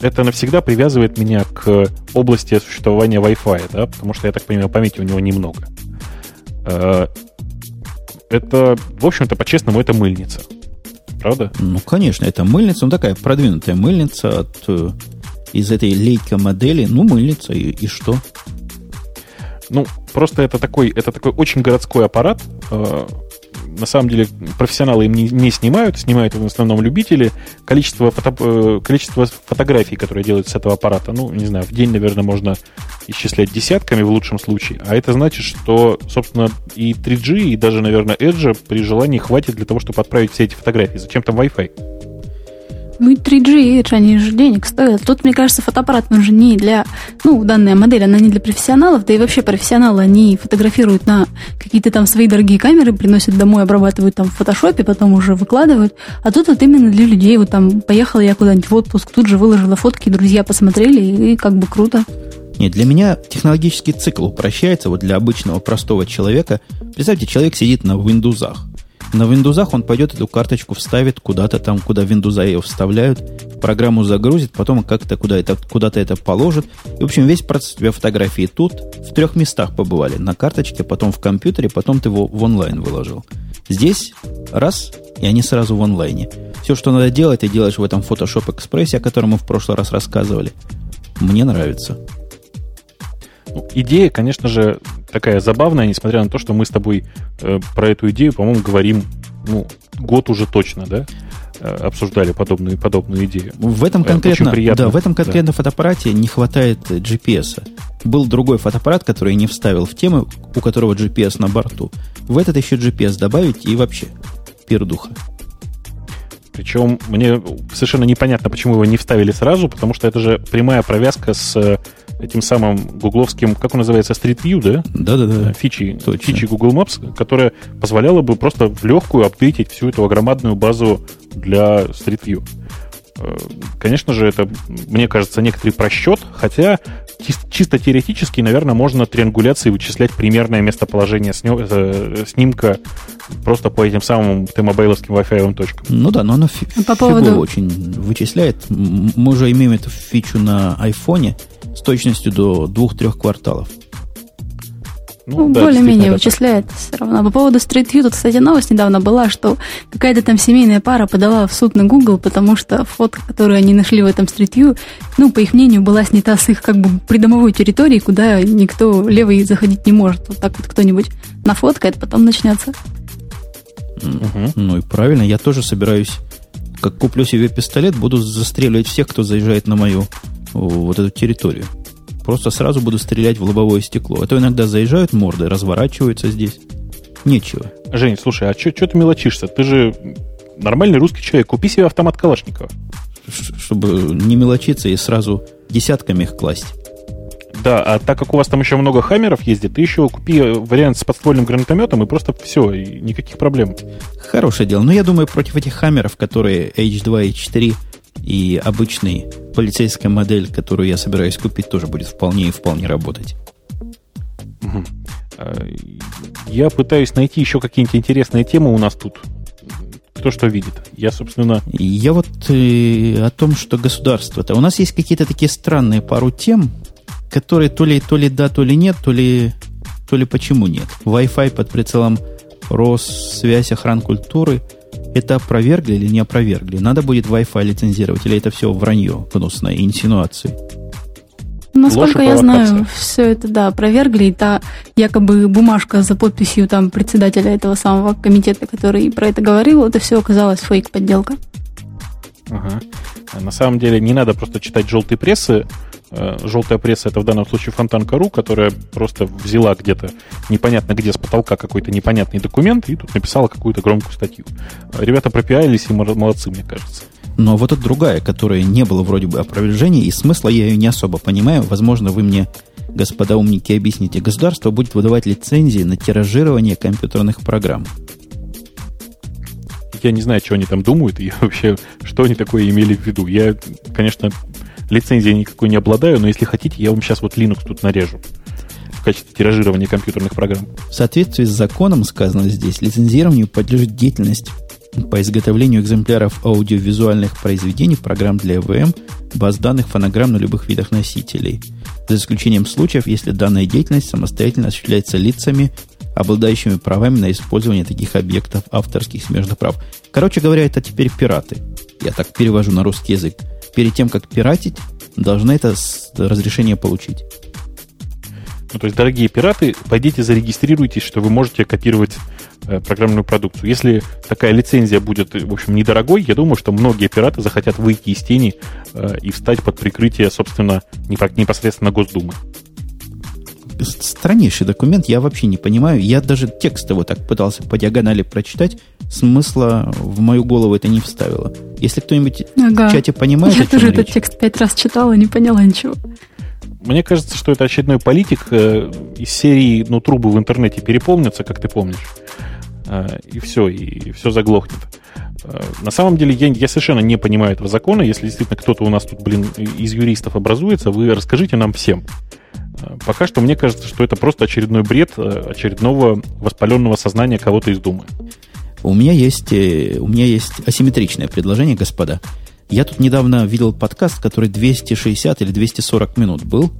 это навсегда привязывает меня к области существования Wi-Fi, да, потому что, я так понимаю, памяти у него немного. Это, в общем-то, по-честному, это мыльница. Правда? Ну, конечно, это мыльница, ну такая продвинутая мыльница от, э, из этой лейка модели. Ну, мыльница, и, и что? Ну, просто это такой, это такой очень городской аппарат. Э, на самом деле профессионалы им не, не снимают, снимают в основном любители. Количество, фото, э, количество фотографий, которые делают с этого аппарата, ну, не знаю, в день, наверное, можно исчислять десятками в лучшем случае. А это значит, что, собственно, и 3G, и даже, наверное, Edge при желании хватит для того, чтобы отправить все эти фотографии. Зачем там Wi-Fi? Ну, 3G, это же они же денег стоят. Тут, мне кажется, фотоаппарат нужен не для... Ну, данная модель, она не для профессионалов, да и вообще профессионалы, они фотографируют на какие-то там свои дорогие камеры, приносят домой, обрабатывают там в фотошопе, потом уже выкладывают. А тут вот именно для людей, вот там поехала я куда-нибудь в отпуск, тут же выложила фотки, друзья посмотрели, и как бы круто. Нет, для меня технологический цикл упрощается, вот для обычного простого человека. Представьте, человек сидит на Windows, на Windows он пойдет эту карточку вставит куда-то там, куда Windows ее вставляют, программу загрузит, потом как-то куда это, куда-то это положит. И, в общем, весь процесс у тебя фотографии тут в трех местах побывали. На карточке, потом в компьютере, потом ты его в онлайн выложил. Здесь раз, и они сразу в онлайне. Все, что надо делать, ты делаешь в этом Photoshop Express, о котором мы в прошлый раз рассказывали. Мне нравится. Идея, конечно же, такая забавная, несмотря на то, что мы с тобой э, про эту идею, по-моему, говорим ну, год уже точно, да? Э, обсуждали подобную, подобную идею. В этом конкретно, приятно, да, в этом конкретно да. фотоаппарате не хватает GPS. Был другой фотоаппарат, который я не вставил в тему, у которого GPS на борту. В этот еще GPS добавить и вообще пердуха. Причем мне совершенно непонятно, почему его не вставили сразу, потому что это же прямая провязка с этим самым гугловским, как он называется, Street View, да? Да-да-да. Э, фичи, фичи Google Maps, которая позволяла бы просто в легкую апдейтить всю эту огромадную базу для Street View. Э, конечно же, это, мне кажется, некоторый просчет, хотя чисто теоретически, наверное, можно триангуляцией вычислять примерное местоположение э, снимка просто по этим самым T-мобайловским Wi-Fi точкам. Ну да, но оно фи- по поводу... очень вычисляет. Мы уже имеем эту фичу на айфоне с точностью до двух-трех кварталов. Ну, ну да, более-менее вычисляет так. все равно. По поводу Street View, тут, кстати, новость недавно была, что какая-то там семейная пара подала в суд на Google, потому что фотка, которую они нашли в этом Street View, ну, по их мнению, была снята с их как бы придомовой территории, куда никто левый заходить не может. Вот так вот кто-нибудь нафоткает, потом начнется. Угу. Ну и правильно, я тоже собираюсь, как куплю себе пистолет, буду застреливать всех, кто заезжает на мою вот эту территорию. Просто сразу буду стрелять в лобовое стекло. А то иногда заезжают морды, разворачиваются здесь. Нечего. Жень, слушай, а что ты мелочишься? Ты же нормальный русский человек. Купи себе автомат Калашникова. Ш- чтобы не мелочиться и сразу десятками их класть. Да, а так как у вас там еще много хаммеров ездит, ты еще купи вариант с подствольным гранатометом, и просто все, и никаких проблем. Хорошее дело. Но я думаю, против этих хаммеров, которые H2 и H4 и обычный полицейская модель, которую я собираюсь купить, тоже будет вполне и вполне работать. А, я пытаюсь найти еще какие-нибудь интересные темы у нас тут. Кто что видит. Я, собственно... Я вот э, о том, что государство-то... У нас есть какие-то такие странные пару тем, которые то ли, то ли да, то ли нет, то ли, то ли почему нет. Wi-Fi под прицелом Россвязь, охран культуры – это опровергли или не опровергли? Надо будет Wi-Fi лицензировать, или это все вранье гнусное, инсинуации? Насколько Ложь я знаю, все это, да, опровергли. И та якобы бумажка за подписью там председателя этого самого комитета, который про это говорил, это все оказалось фейк-подделка. Ага. На самом деле не надо просто читать желтые прессы, Э, желтая пресса это в данном случае Фонтанка.ру, которая просто взяла где-то непонятно где с потолка какой-то непонятный документ и тут написала какую-то громкую статью. Ребята пропиарились и молодцы, мне кажется. Но вот эта другая, которая не было вроде бы опровержения, и смысла я ее не особо понимаю. Возможно, вы мне, господа умники, объясните. Государство будет выдавать лицензии на тиражирование компьютерных программ. Я не знаю, что они там думают и <laughs> вообще, что они такое имели в виду. Я, конечно, лицензии никакой не обладаю, но если хотите, я вам сейчас вот Linux тут нарежу в качестве тиражирования компьютерных программ. В соответствии с законом, сказано здесь, лицензированию подлежит деятельность по изготовлению экземпляров аудиовизуальных произведений, программ для ЭВМ, баз данных, фонограмм на любых видах носителей. За исключением случаев, если данная деятельность самостоятельно осуществляется лицами, обладающими правами на использование таких объектов авторских смежных прав. Короче говоря, это теперь пираты. Я так перевожу на русский язык. Перед тем, как пиратить, должны это разрешение получить. Ну, то есть, дорогие пираты, пойдите зарегистрируйтесь, что вы можете копировать э, программную продукцию. Если такая лицензия будет, в общем, недорогой, я думаю, что многие пираты захотят выйти из тени э, и встать под прикрытие, собственно, непосредственно Госдумы. Страннейший документ, я вообще не понимаю. Я даже текст его так пытался по диагонали прочитать, смысла в мою голову это не вставило. Если кто-нибудь ага. в чате понимает, я тоже речь, этот текст пять раз читала, не поняла ничего. Мне кажется, что это очередной политик э, из серии «Ну, трубы в интернете переполнятся», как ты помнишь. Э, и все, и, все заглохнет. Э, на самом деле я, я совершенно не понимаю этого закона. Если действительно кто-то у нас тут, блин, из юристов образуется, вы расскажите нам всем. Пока что мне кажется, что это просто очередной бред э, очередного воспаленного сознания кого-то из Думы. У меня есть, э, у меня есть асимметричное предложение, господа. Я тут недавно видел подкаст, который 260 или 240 минут был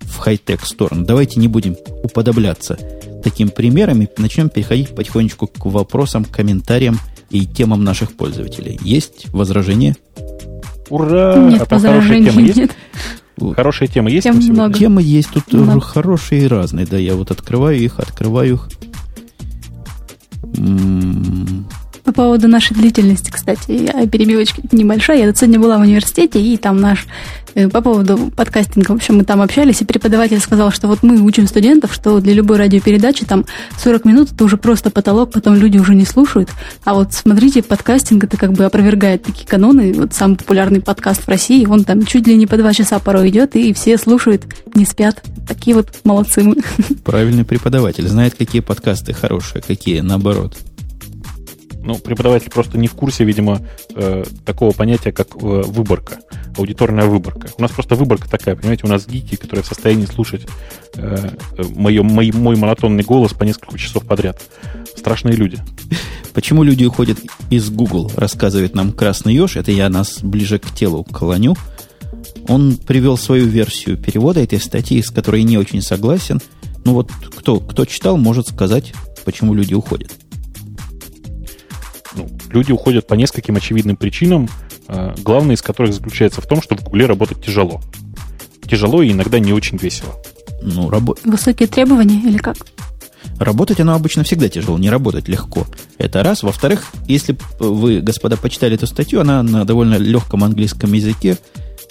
в хай-тек сторону. Давайте не будем уподобляться таким примерам и начнем переходить потихонечку к вопросам, комментариям и темам наших пользователей. Есть возражения? Ура! Нет, а возражений тема нет. Есть? Хорошие темы есть? Тем много. Темы есть тут много. хорошие и разные. Да, я вот открываю их, открываю их. По поводу нашей длительности, кстати, перебивочка небольшая. Я сегодня была в университете, и там наш Э, по поводу подкастинга. В общем, мы там общались, и преподаватель сказал, что вот мы учим студентов, что для любой радиопередачи там 40 минут это уже просто потолок, потом люди уже не слушают. А вот смотрите, подкастинг это как бы опровергает такие каноны. Вот самый популярный подкаст в России, он там чуть ли не по два часа порой идет, и все слушают, не спят. Такие вот молодцы мы. Правильный преподаватель, знает, какие подкасты хорошие, какие наоборот. Ну, преподаватель просто не в курсе, видимо, э, такого понятия, как э, выборка, аудиторная выборка. У нас просто выборка такая, понимаете, у нас гики, которые в состоянии слушать э, мое, мой, мой монотонный голос по несколько часов подряд. Страшные люди. Почему люди уходят из Google, рассказывает нам Красный Еж, это я нас ближе к телу клоню. Он привел свою версию перевода этой статьи, с которой не очень согласен. Ну вот кто, кто читал, может сказать, почему люди уходят ну, люди уходят по нескольким очевидным причинам, э, главная из которых заключается в том, что в Гугле работать тяжело. Тяжело и иногда не очень весело. Ну, рабо... Высокие требования или как? Работать оно обычно всегда тяжело, не работать легко. Это раз. Во-вторых, если вы, господа, почитали эту статью, она на довольно легком английском языке,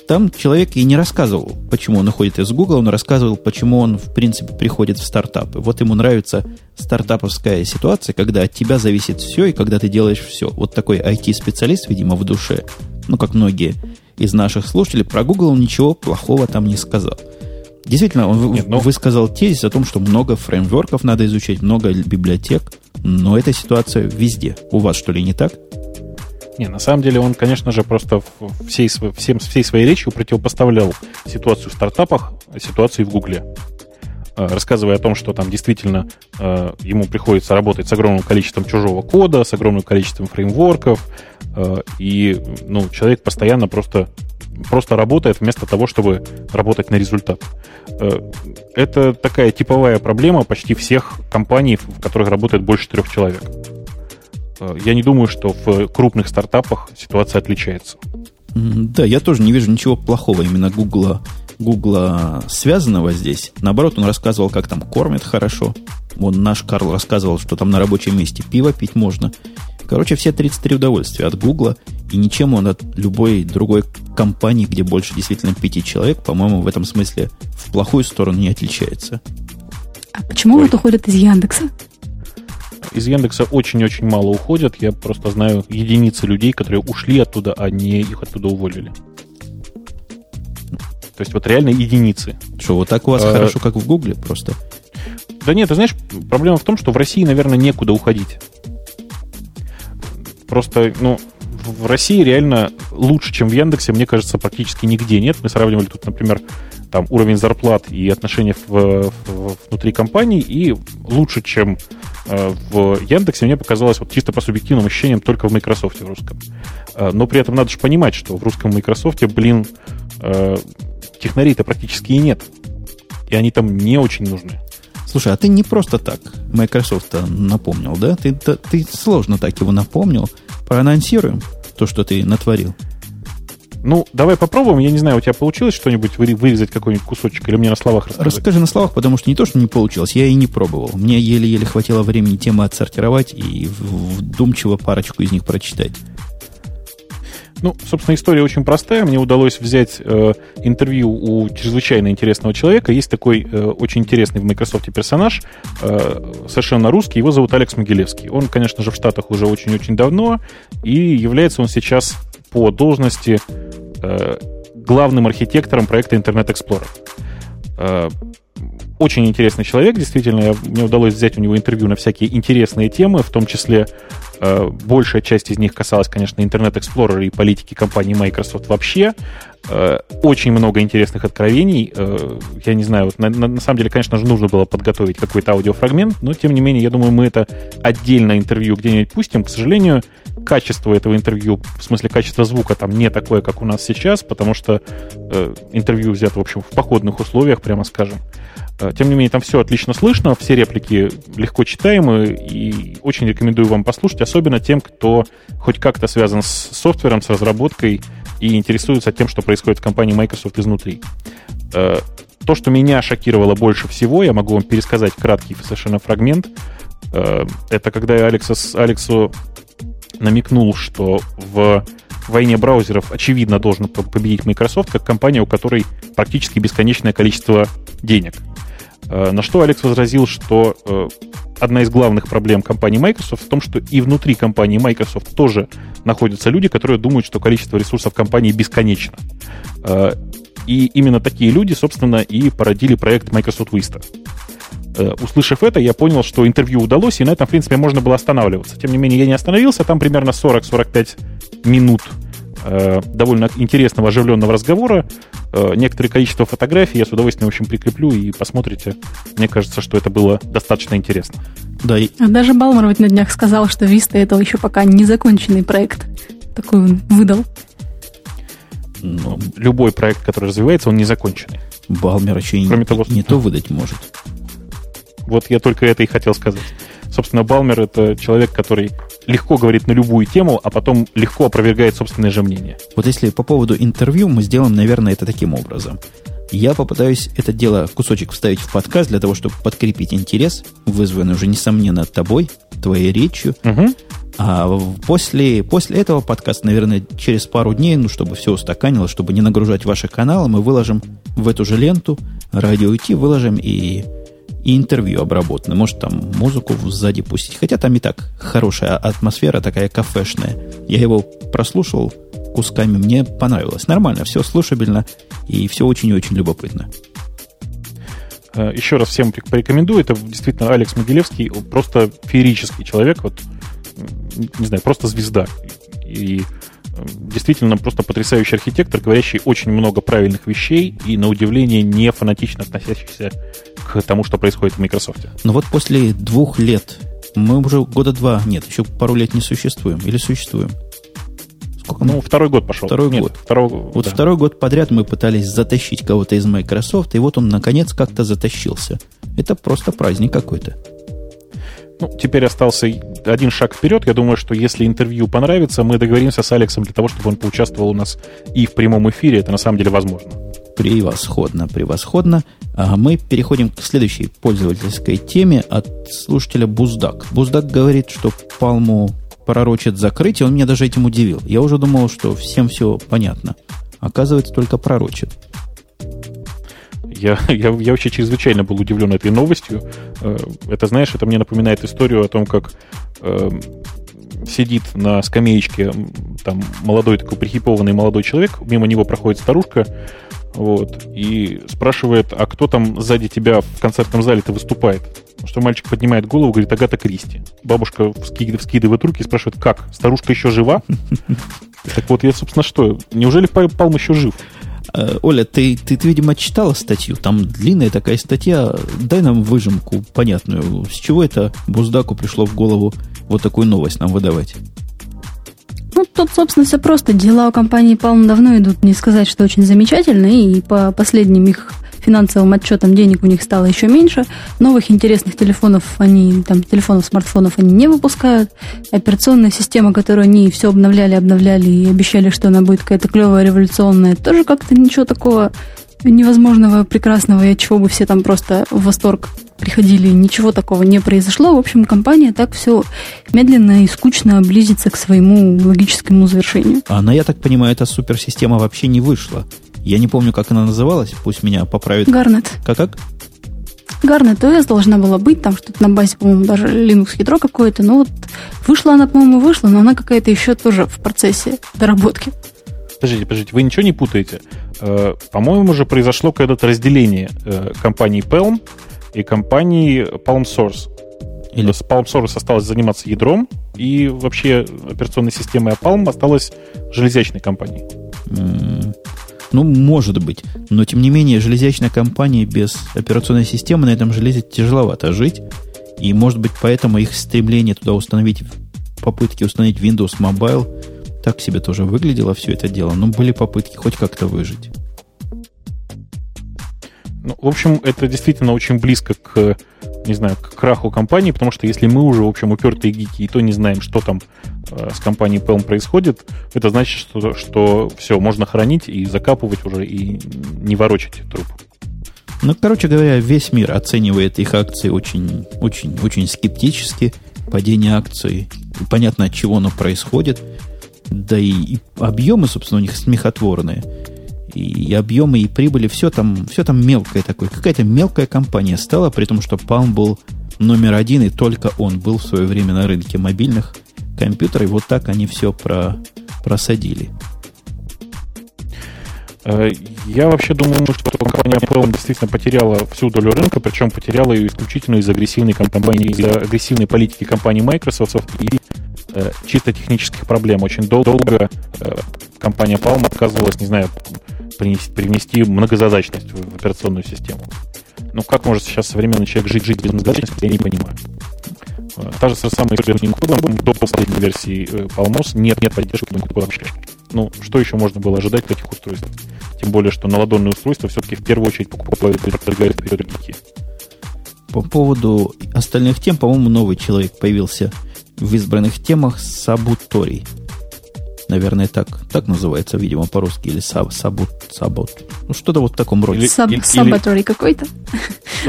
там человек и не рассказывал, почему он уходит из Google, он рассказывал, почему он, в принципе, приходит в стартапы. Вот ему нравится стартаповская ситуация, когда от тебя зависит все, и когда ты делаешь все. Вот такой IT-специалист, видимо, в душе, ну, как многие из наших слушателей, про Google он ничего плохого там не сказал. Действительно, он Нет, ну... высказал тезис о том, что много фреймворков надо изучать, много библиотек, но эта ситуация везде. У вас, что ли, не так? Не, на самом деле он, конечно же, просто всей, всем, всей своей речью противопоставлял ситуацию в стартапах ситуации в Гугле. Э, рассказывая о том, что там действительно э, ему приходится работать с огромным количеством чужого кода, с огромным количеством фреймворков, э, и ну, человек постоянно просто, просто работает вместо того, чтобы работать на результат. Это такая типовая проблема почти всех компаний, в которых работает больше трех человек. Я не думаю, что в крупных стартапах ситуация отличается. Да, я тоже не вижу ничего плохого именно Гугла, Гугла связанного здесь. Наоборот, он рассказывал, как там кормят хорошо. Вон наш Карл рассказывал, что там на рабочем месте пиво пить можно. Короче, все 33 удовольствия от Гугла, и ничем он от любой другой компании, где больше действительно пяти человек, по-моему, в этом смысле в плохую сторону не отличается. А почему Ой. вот уходят из Яндекса? Из Яндекса очень-очень мало уходят. Я просто знаю единицы людей, которые ушли оттуда, а не их оттуда уволили. То есть вот реально единицы. Что, вот так у вас а, хорошо, как в Гугле просто? Да нет, ты знаешь, проблема в том, что в России, наверное, некуда уходить. Просто, ну, в России реально лучше, чем в Яндексе, мне кажется, практически нигде нет. Мы сравнивали тут, например, там уровень зарплат и отношения в, в, внутри компании, и лучше, чем э, в Яндексе, мне показалось вот чисто по субъективным ощущениям только в Microsoft в русском. Э, но при этом надо же понимать, что в русском Microsoft, блин, э, технарей-то практически и нет. И они там не очень нужны. Слушай, а ты не просто так Microsoft напомнил, да? Ты, ты, сложно так его напомнил. Проанонсируем то, что ты натворил. Ну, давай попробуем. Я не знаю, у тебя получилось что-нибудь вырезать какой-нибудь кусочек или мне на словах рассказать? Расскажи на словах, потому что не то, что не получилось, я и не пробовал. Мне еле-еле хватило времени темы отсортировать и вдумчиво парочку из них прочитать. Ну, собственно, история очень простая. Мне удалось взять э, интервью у чрезвычайно интересного человека. Есть такой э, очень интересный в Microsoft персонаж, э, совершенно русский. Его зовут Алекс Могилевский. Он, конечно же, в Штатах уже очень-очень давно, и является он сейчас по должности э, главным архитектором проекта Internet Explorer. Э, очень интересный человек, действительно. Мне удалось взять у него интервью на всякие интересные темы, в том числе большая часть из них касалась, конечно, Internet Explorer и политики компании Microsoft вообще. Э, очень много интересных откровений. Э, я не знаю, вот на, на, на самом деле, конечно же, нужно было подготовить какой-то аудиофрагмент, но, тем не менее, я думаю, мы это отдельно интервью где-нибудь пустим. К сожалению, качество этого интервью, в смысле качество звука там не такое, как у нас сейчас, потому что э, интервью взято, в общем, в походных условиях, прямо скажем. Э, тем не менее, там все отлично слышно, все реплики легко читаемы, и очень рекомендую вам послушать, особенно тем, кто хоть как-то связан с софтвером, с разработкой и интересуется тем, что происходит в компании Microsoft изнутри. Э, то, что меня шокировало больше всего, я могу вам пересказать краткий совершенно фрагмент. Э, это когда я Алексу, Алексу намекнул, что в войне браузеров очевидно должен победить Microsoft как компания, у которой практически бесконечное количество денег – на что Алекс возразил, что э, одна из главных проблем компании Microsoft в том, что и внутри компании Microsoft тоже находятся люди, которые думают, что количество ресурсов компании бесконечно. Э, и именно такие люди, собственно, и породили проект Microsoft Vista. Услышав это, я понял, что интервью удалось, и на этом, в принципе, можно было останавливаться. Тем не менее, я не остановился, там примерно 40-45 минут Э, довольно интересного, оживленного разговора. Э, некоторое количество фотографий я с удовольствием, в общем, прикреплю и посмотрите. Мне кажется, что это было достаточно интересно. Да, и... А даже Балмер ведь на днях сказал, что Vista это еще пока не законченный проект. Такой он выдал. Ну, любой проект, который развивается, он не законченный. Балмер еще Кроме не, того, не то выдать может. Вот я только это и хотел сказать. Собственно, Балмер — это человек, который легко говорит на любую тему, а потом легко опровергает собственное же мнение. Вот если по поводу интервью, мы сделаем, наверное, это таким образом. Я попытаюсь это дело, кусочек вставить в подкаст для того, чтобы подкрепить интерес, вызванный уже, несомненно, тобой, твоей речью. Угу. А после, после этого подкаста, наверное, через пару дней, ну, чтобы все устаканилось, чтобы не нагружать ваши каналы, мы выложим в эту же ленту, радио идти, выложим и и интервью обработаны. Может, там музыку сзади пустить. Хотя там и так хорошая атмосфера, такая кафешная. Я его прослушал кусками, мне понравилось. Нормально, все слушабельно и все очень и очень любопытно. Э, Еще раз всем порекомендую. Это действительно Алекс Могилевский, просто феерический человек. Вот, не знаю, просто звезда. И действительно просто потрясающий архитектор, говорящий очень много правильных вещей и, на удивление, не фанатично относящийся к тому, что происходит в Microsoft. Но вот после двух лет, мы уже года два, нет, еще пару лет не существуем. Или существуем? Сколько ну, мы? второй год пошел. Второй нет, год. Второй, вот да. второй год подряд мы пытались затащить кого-то из Microsoft, и вот он, наконец, как-то затащился. Это просто праздник какой-то. Ну, теперь остался один шаг вперед. Я думаю, что если интервью понравится, мы договоримся с Алексом для того, чтобы он поучаствовал у нас и в прямом эфире. Это на самом деле возможно. Превосходно, превосходно. А мы переходим к следующей пользовательской теме от слушателя Буздак. Буздак говорит, что Палму пророчит закрытие. Он меня даже этим удивил. Я уже думал, что всем все понятно. Оказывается, только пророчит. Я, я, я вообще чрезвычайно был удивлен этой новостью. Э, это, знаешь, это мне напоминает историю о том, как э, сидит на скамеечке там молодой такой прихипованный молодой человек, мимо него проходит старушка, вот, и спрашивает, а кто там сзади тебя в концертном зале-то выступает? Что мальчик поднимает голову, говорит, Агата Кристи. Бабушка вскидывает, руки и спрашивает, как? Старушка еще жива? Так вот, я, собственно, что? Неужели Палм еще жив? Э, Оля, ты, ты, ты, видимо, читала статью. Там длинная такая статья. Дай нам выжимку понятную. С чего это Буздаку пришло в голову вот такую новость нам выдавать? Ну, тут, собственно, все просто. Дела у компании Palm давно идут, не сказать, что очень замечательно, и по последним их финансовым отчетам денег у них стало еще меньше. Новых интересных телефонов они, там, телефонов, смартфонов они не выпускают. Операционная система, которую они все обновляли, обновляли и обещали, что она будет какая-то клевая, революционная, тоже как-то ничего такого невозможного, прекрасного, и от чего бы все там просто в восторг приходили, ничего такого не произошло. В общем, компания так все медленно и скучно близится к своему логическому завершению. А она, я так понимаю, эта суперсистема вообще не вышла. Я не помню, как она называлась, пусть меня поправит. Гарнет. Как-как? Гарнет OS должна была быть, там что-то на базе, по-моему, даже Linux ядро какое-то. Но вот вышла она, по-моему, вышла, но она какая-то еще тоже в процессе доработки. Подождите, подождите, вы ничего не путаете? Э, по-моему, уже произошло когда-то разделение э, компании Palm и компании Palm Source. Или с Palm Source осталось заниматься ядром, и вообще операционной системой Palm осталась железячной компанией. Ну, может быть. Но, тем не менее, железячная компания без операционной системы на этом железе тяжеловато жить. И, может быть, поэтому их стремление туда установить, попытки установить Windows Mobile так себе тоже выглядело все это дело. Но были попытки хоть как-то выжить. Ну, в общем, это действительно очень близко к, не знаю, к краху компании, потому что если мы уже, в общем, упертые гики и то не знаем, что там э, с компанией Pelm происходит, это значит, что, что все, можно хранить и закапывать уже, и не ворочать труп. Ну, короче говоря, весь мир оценивает их акции очень, очень, очень скептически. Падение акций, понятно, от чего оно происходит. Да и, и объемы, собственно, у них смехотворные и объемы, и прибыли, все там, все там мелкое такое. Какая-то мелкая компания стала, при том, что Palm был номер один, и только он был в свое время на рынке мобильных компьютеров, и вот так они все про, просадили. Э, я вообще думаю, что компания Palm действительно потеряла всю долю рынка, причем потеряла ее исключительно из агрессивной компании, из агрессивной политики компании Microsoft и э, чисто технических проблем. Очень долго э, компания Palm отказывалась, не знаю, принести, привнести многозадачность в, операционную систему. Ну, как может сейчас современный человек жить, жить без многозадачности, я не понимаю. Э, та же самая история с Unicode, до последней версии э, Palmos нет, нет поддержки Unicode вообще. Ну, что еще можно было ожидать в этих устройствах? Тем более, что наладонные устройства все-таки в первую очередь покупают продвигают вперед По поводу остальных тем, по-моему, новый человек появился в избранных темах Сабуторий. Наверное, так, так называется, видимо, по-русски, или саб, сабут, сабот. Ну, что-то вот в таком роде. Саб, или, сабаторий какой-то.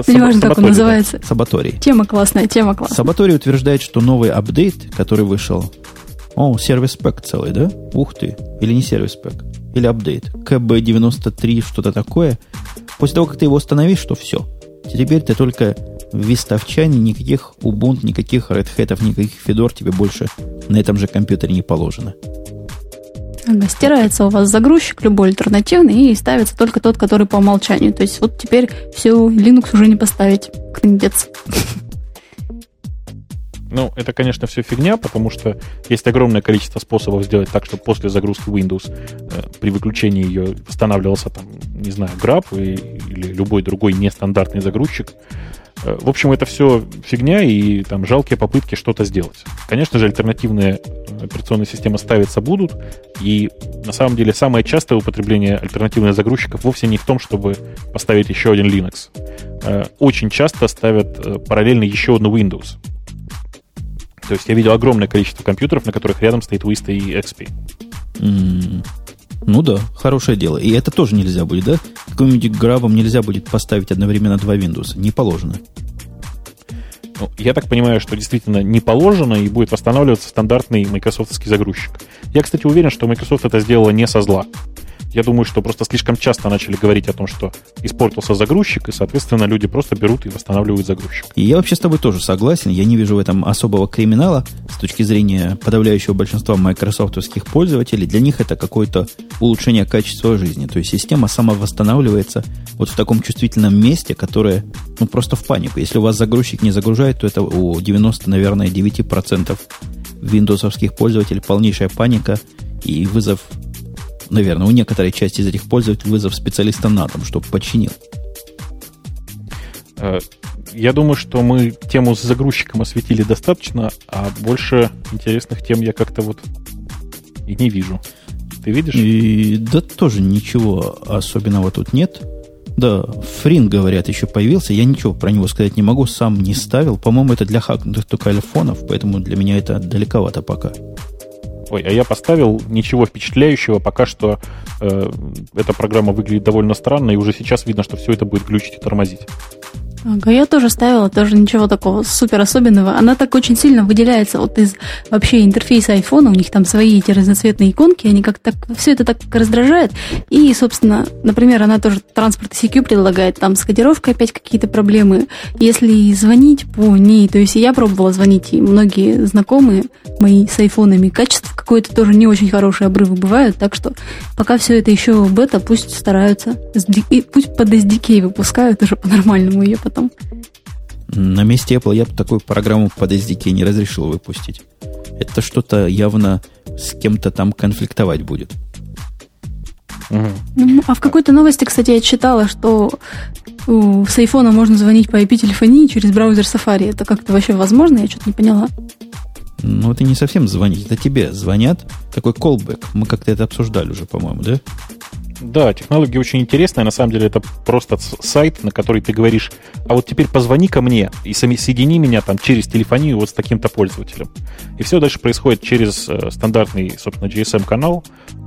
Не важно, как он называется. Сабаторий. Тема классная, тема классная. Сабаторий утверждает, что новый апдейт, который вышел, о, сервис пэк целый, да? Ух ты. Или не сервис пэк. Или апдейт. КБ-93, что-то такое. После того, как ты его установишь, что все. Теперь ты только в вистовчане, никаких Ubuntu, никаких Red Hat, никаких Fedor тебе больше на этом же компьютере не положено. Ага, стирается у вас загрузчик любой альтернативный и ставится только тот, который по умолчанию. То есть вот теперь все, Linux уже не поставить. Кндец. Ну, это, конечно, все фигня, потому что есть огромное количество способов сделать так, чтобы после загрузки Windows э, при выключении ее восстанавливался, там, не знаю, граб или любой другой нестандартный загрузчик. Э, в общем, это все фигня и там жалкие попытки что-то сделать. Конечно же, альтернативные э, операционные системы ставиться будут, и на самом деле самое частое употребление альтернативных загрузчиков вовсе не в том, чтобы поставить еще один Linux. Э, очень часто ставят параллельно еще одну Windows. То есть я видел огромное количество компьютеров, на которых рядом стоит Vista и XP. Mm. Ну да, хорошее дело. И это тоже нельзя будет, да? Каким-нибудь грабом нельзя будет поставить одновременно два Windows. Не положено. Ну, я так понимаю, что действительно не положено и будет восстанавливаться стандартный майкрософтский загрузчик. Я, кстати, уверен, что Microsoft это сделала не со зла. Я думаю, что просто слишком часто начали говорить о том, что испортился загрузчик, и, соответственно, люди просто берут и восстанавливают загрузчик. И я вообще с тобой тоже согласен. Я не вижу в этом особого криминала с точки зрения подавляющего большинства майкрософтовских пользователей. Для них это какое-то улучшение качества жизни. То есть система самовосстанавливается вот в таком чувствительном месте, которое ну, просто в панику. Если у вас загрузчик не загружает, то это у 90, наверное, 9% виндовсовских пользователей полнейшая паника и вызов наверное, у некоторой части из этих пользователей вызов специалиста на дом, чтобы починил. Э, я думаю, что мы тему с загрузчиком осветили достаточно, а больше интересных тем я как-то вот и не вижу. Ты видишь? И, да тоже ничего особенного тут нет. Да, Фрин, говорят, еще появился. Я ничего про него сказать не могу, сам не ставил. По-моему, это для хакнутых только айфонов, поэтому для меня это далековато пока. Ой, а я поставил ничего впечатляющего. Пока что э, эта программа выглядит довольно странно, и уже сейчас видно, что все это будет глючить и тормозить. Ага, я тоже ставила, тоже ничего такого супер особенного. Она так очень сильно выделяется вот из вообще интерфейса айфона. У них там свои эти разноцветные иконки, они как так все это так раздражает. И, собственно, например, она тоже транспорт CQ предлагает, там с кодировкой опять какие-то проблемы. Если звонить по ней, то есть я пробовала звонить, и многие знакомые мои с айфонами, качество какое-то тоже не очень хорошие обрывы бывают, так что пока все это еще бета, пусть стараются, и пусть под SDK выпускают уже по-нормальному ее потом. На месте Apple я бы такую программу под SDK не разрешил выпустить. Это что-то явно с кем-то там конфликтовать будет. Угу. А в какой-то новости, кстати, я читала, что с айфона можно звонить по IP-телефонии через браузер Safari. Это как-то вообще возможно? Я что-то не поняла. Ну, это не совсем звонить, это тебе звонят. Такой callback. Мы как-то это обсуждали уже, по-моему, да? Да, технология очень интересная. На самом деле это просто сайт, на который ты говоришь, а вот теперь позвони ко мне и соедини меня там через телефонию вот с таким-то пользователем. И все дальше происходит через э, стандартный, собственно, GSM-канал.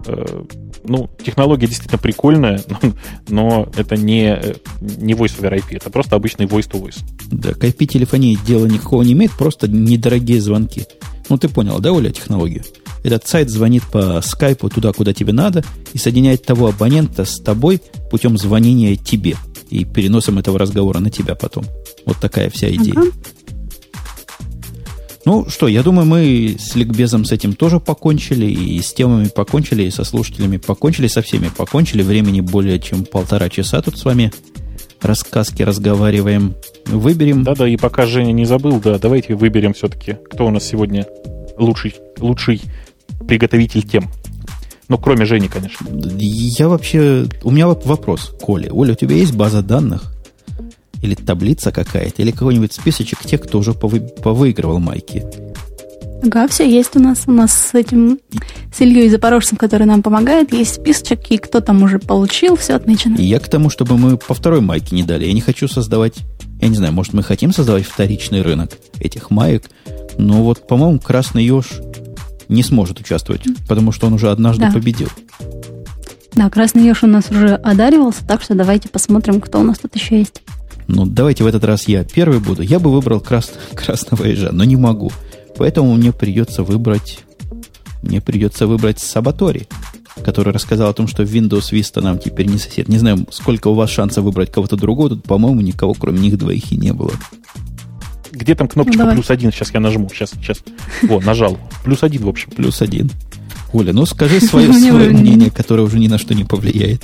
Э, ну, технология действительно прикольная, <laughs> но, но это не, э, не voice over IP, это просто обычный voice-to-voice. Да, к IP-телефонии дела никакого не имеет, просто недорогие звонки. Ну, ты понял, да, Оля, технологию? Этот сайт звонит по скайпу туда, куда тебе надо, и соединяет того абонента с тобой путем звонения тебе и переносом этого разговора на тебя потом. Вот такая вся идея. Ага. Ну что, я думаю, мы с ликбезом с этим тоже покончили, и с темами покончили, и со слушателями покончили, со всеми покончили. Времени более чем полтора часа тут с вами рассказки разговариваем. Выберем. Да-да, и пока Женя не забыл, да, давайте выберем все-таки, кто у нас сегодня лучший, лучший приготовитель тем. Ну, кроме Жени, конечно. Я вообще... У меня вопрос, Коля. Оля, у тебя есть база данных? Или таблица какая-то? Или какой-нибудь списочек тех, кто уже повы... повыигрывал майки? Ага, все есть у нас. У нас с этим, с Ильей Запорожцем, который нам помогает, есть списочек, и кто там уже получил, все отмечено. Я к тому, чтобы мы по второй майке не дали. Я не хочу создавать... Я не знаю, может, мы хотим создавать вторичный рынок этих маек, но вот, по-моему, Красный Еж не сможет участвовать, потому что он уже однажды да. победил. Да, Красный Еж у нас уже одаривался, так что давайте посмотрим, кто у нас тут еще есть. Ну, давайте в этот раз я первый буду. Я бы выбрал крас... <laughs> Красного Ежа, но не могу. Поэтому мне придется выбрать... Мне придется выбрать Сабатори, который рассказал о том, что Windows Vista нам теперь не сосед. Не знаю, сколько у вас шансов выбрать кого-то другого. Тут, по-моему, никого, кроме них двоих, и не было. Где там кнопочка ну, плюс один? Сейчас я нажму. Сейчас, сейчас. Во, нажал. Плюс один, в общем. Плюс один. Оля, ну скажи свое, <laughs> свое мнение, которое уже ни на что не повлияет.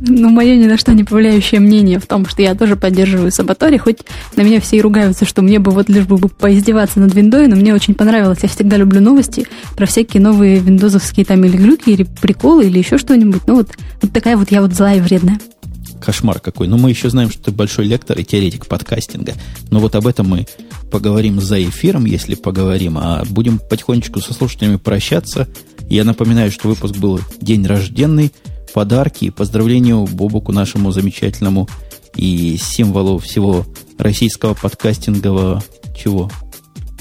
Ну, мое ни на что не повлияющее мнение в том, что я тоже поддерживаю Сабатори, хоть на меня все и ругаются, что мне бы вот лишь бы поиздеваться над виндой, но мне очень понравилось. Я всегда люблю новости про всякие новые виндозовские там или глюки, или приколы, или еще что-нибудь. Ну, вот, вот такая вот я вот злая и вредная. Кошмар какой. Но мы еще знаем, что ты большой лектор и теоретик подкастинга. Но вот об этом мы поговорим за эфиром, если поговорим. А будем потихонечку со слушателями прощаться. Я напоминаю, что выпуск был день рожденный, подарки и поздравлению Бобуку нашему замечательному и символу всего российского подкастингового чего?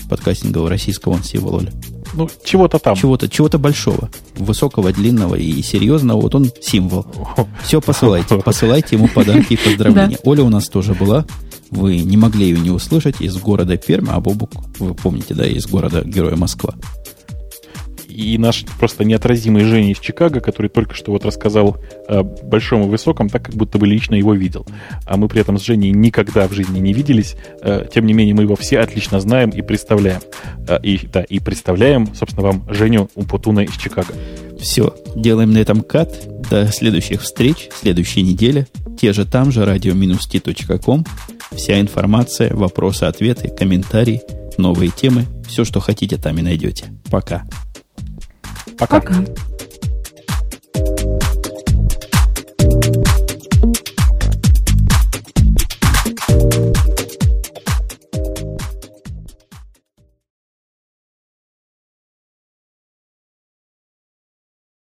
Подкастингового российского он символ, Оля. Ну, чего-то там. Чего-то чего большого. Высокого, длинного и серьезного. Вот он символ. Все посылайте. Посылайте ему подарки и поздравления. Оля у нас тоже была. Вы не могли ее не услышать из города Пермь, а Бобук, вы помните, да, из города Героя Москва и наш просто неотразимый Женя из Чикаго, который только что вот рассказал о большом высоком, так как будто бы лично его видел. А мы при этом с Женей никогда в жизни не виделись. Э, тем не менее, мы его все отлично знаем и представляем. Э, и, да, и представляем, собственно, вам Женю Умпутуна из Чикаго. Все, делаем на этом кат. До следующих встреч, следующей неделе. Те же там же, radio-t.com. Вся информация, вопросы, ответы, комментарии, новые темы. Все, что хотите, там и найдете. Пока. Пока. Пока.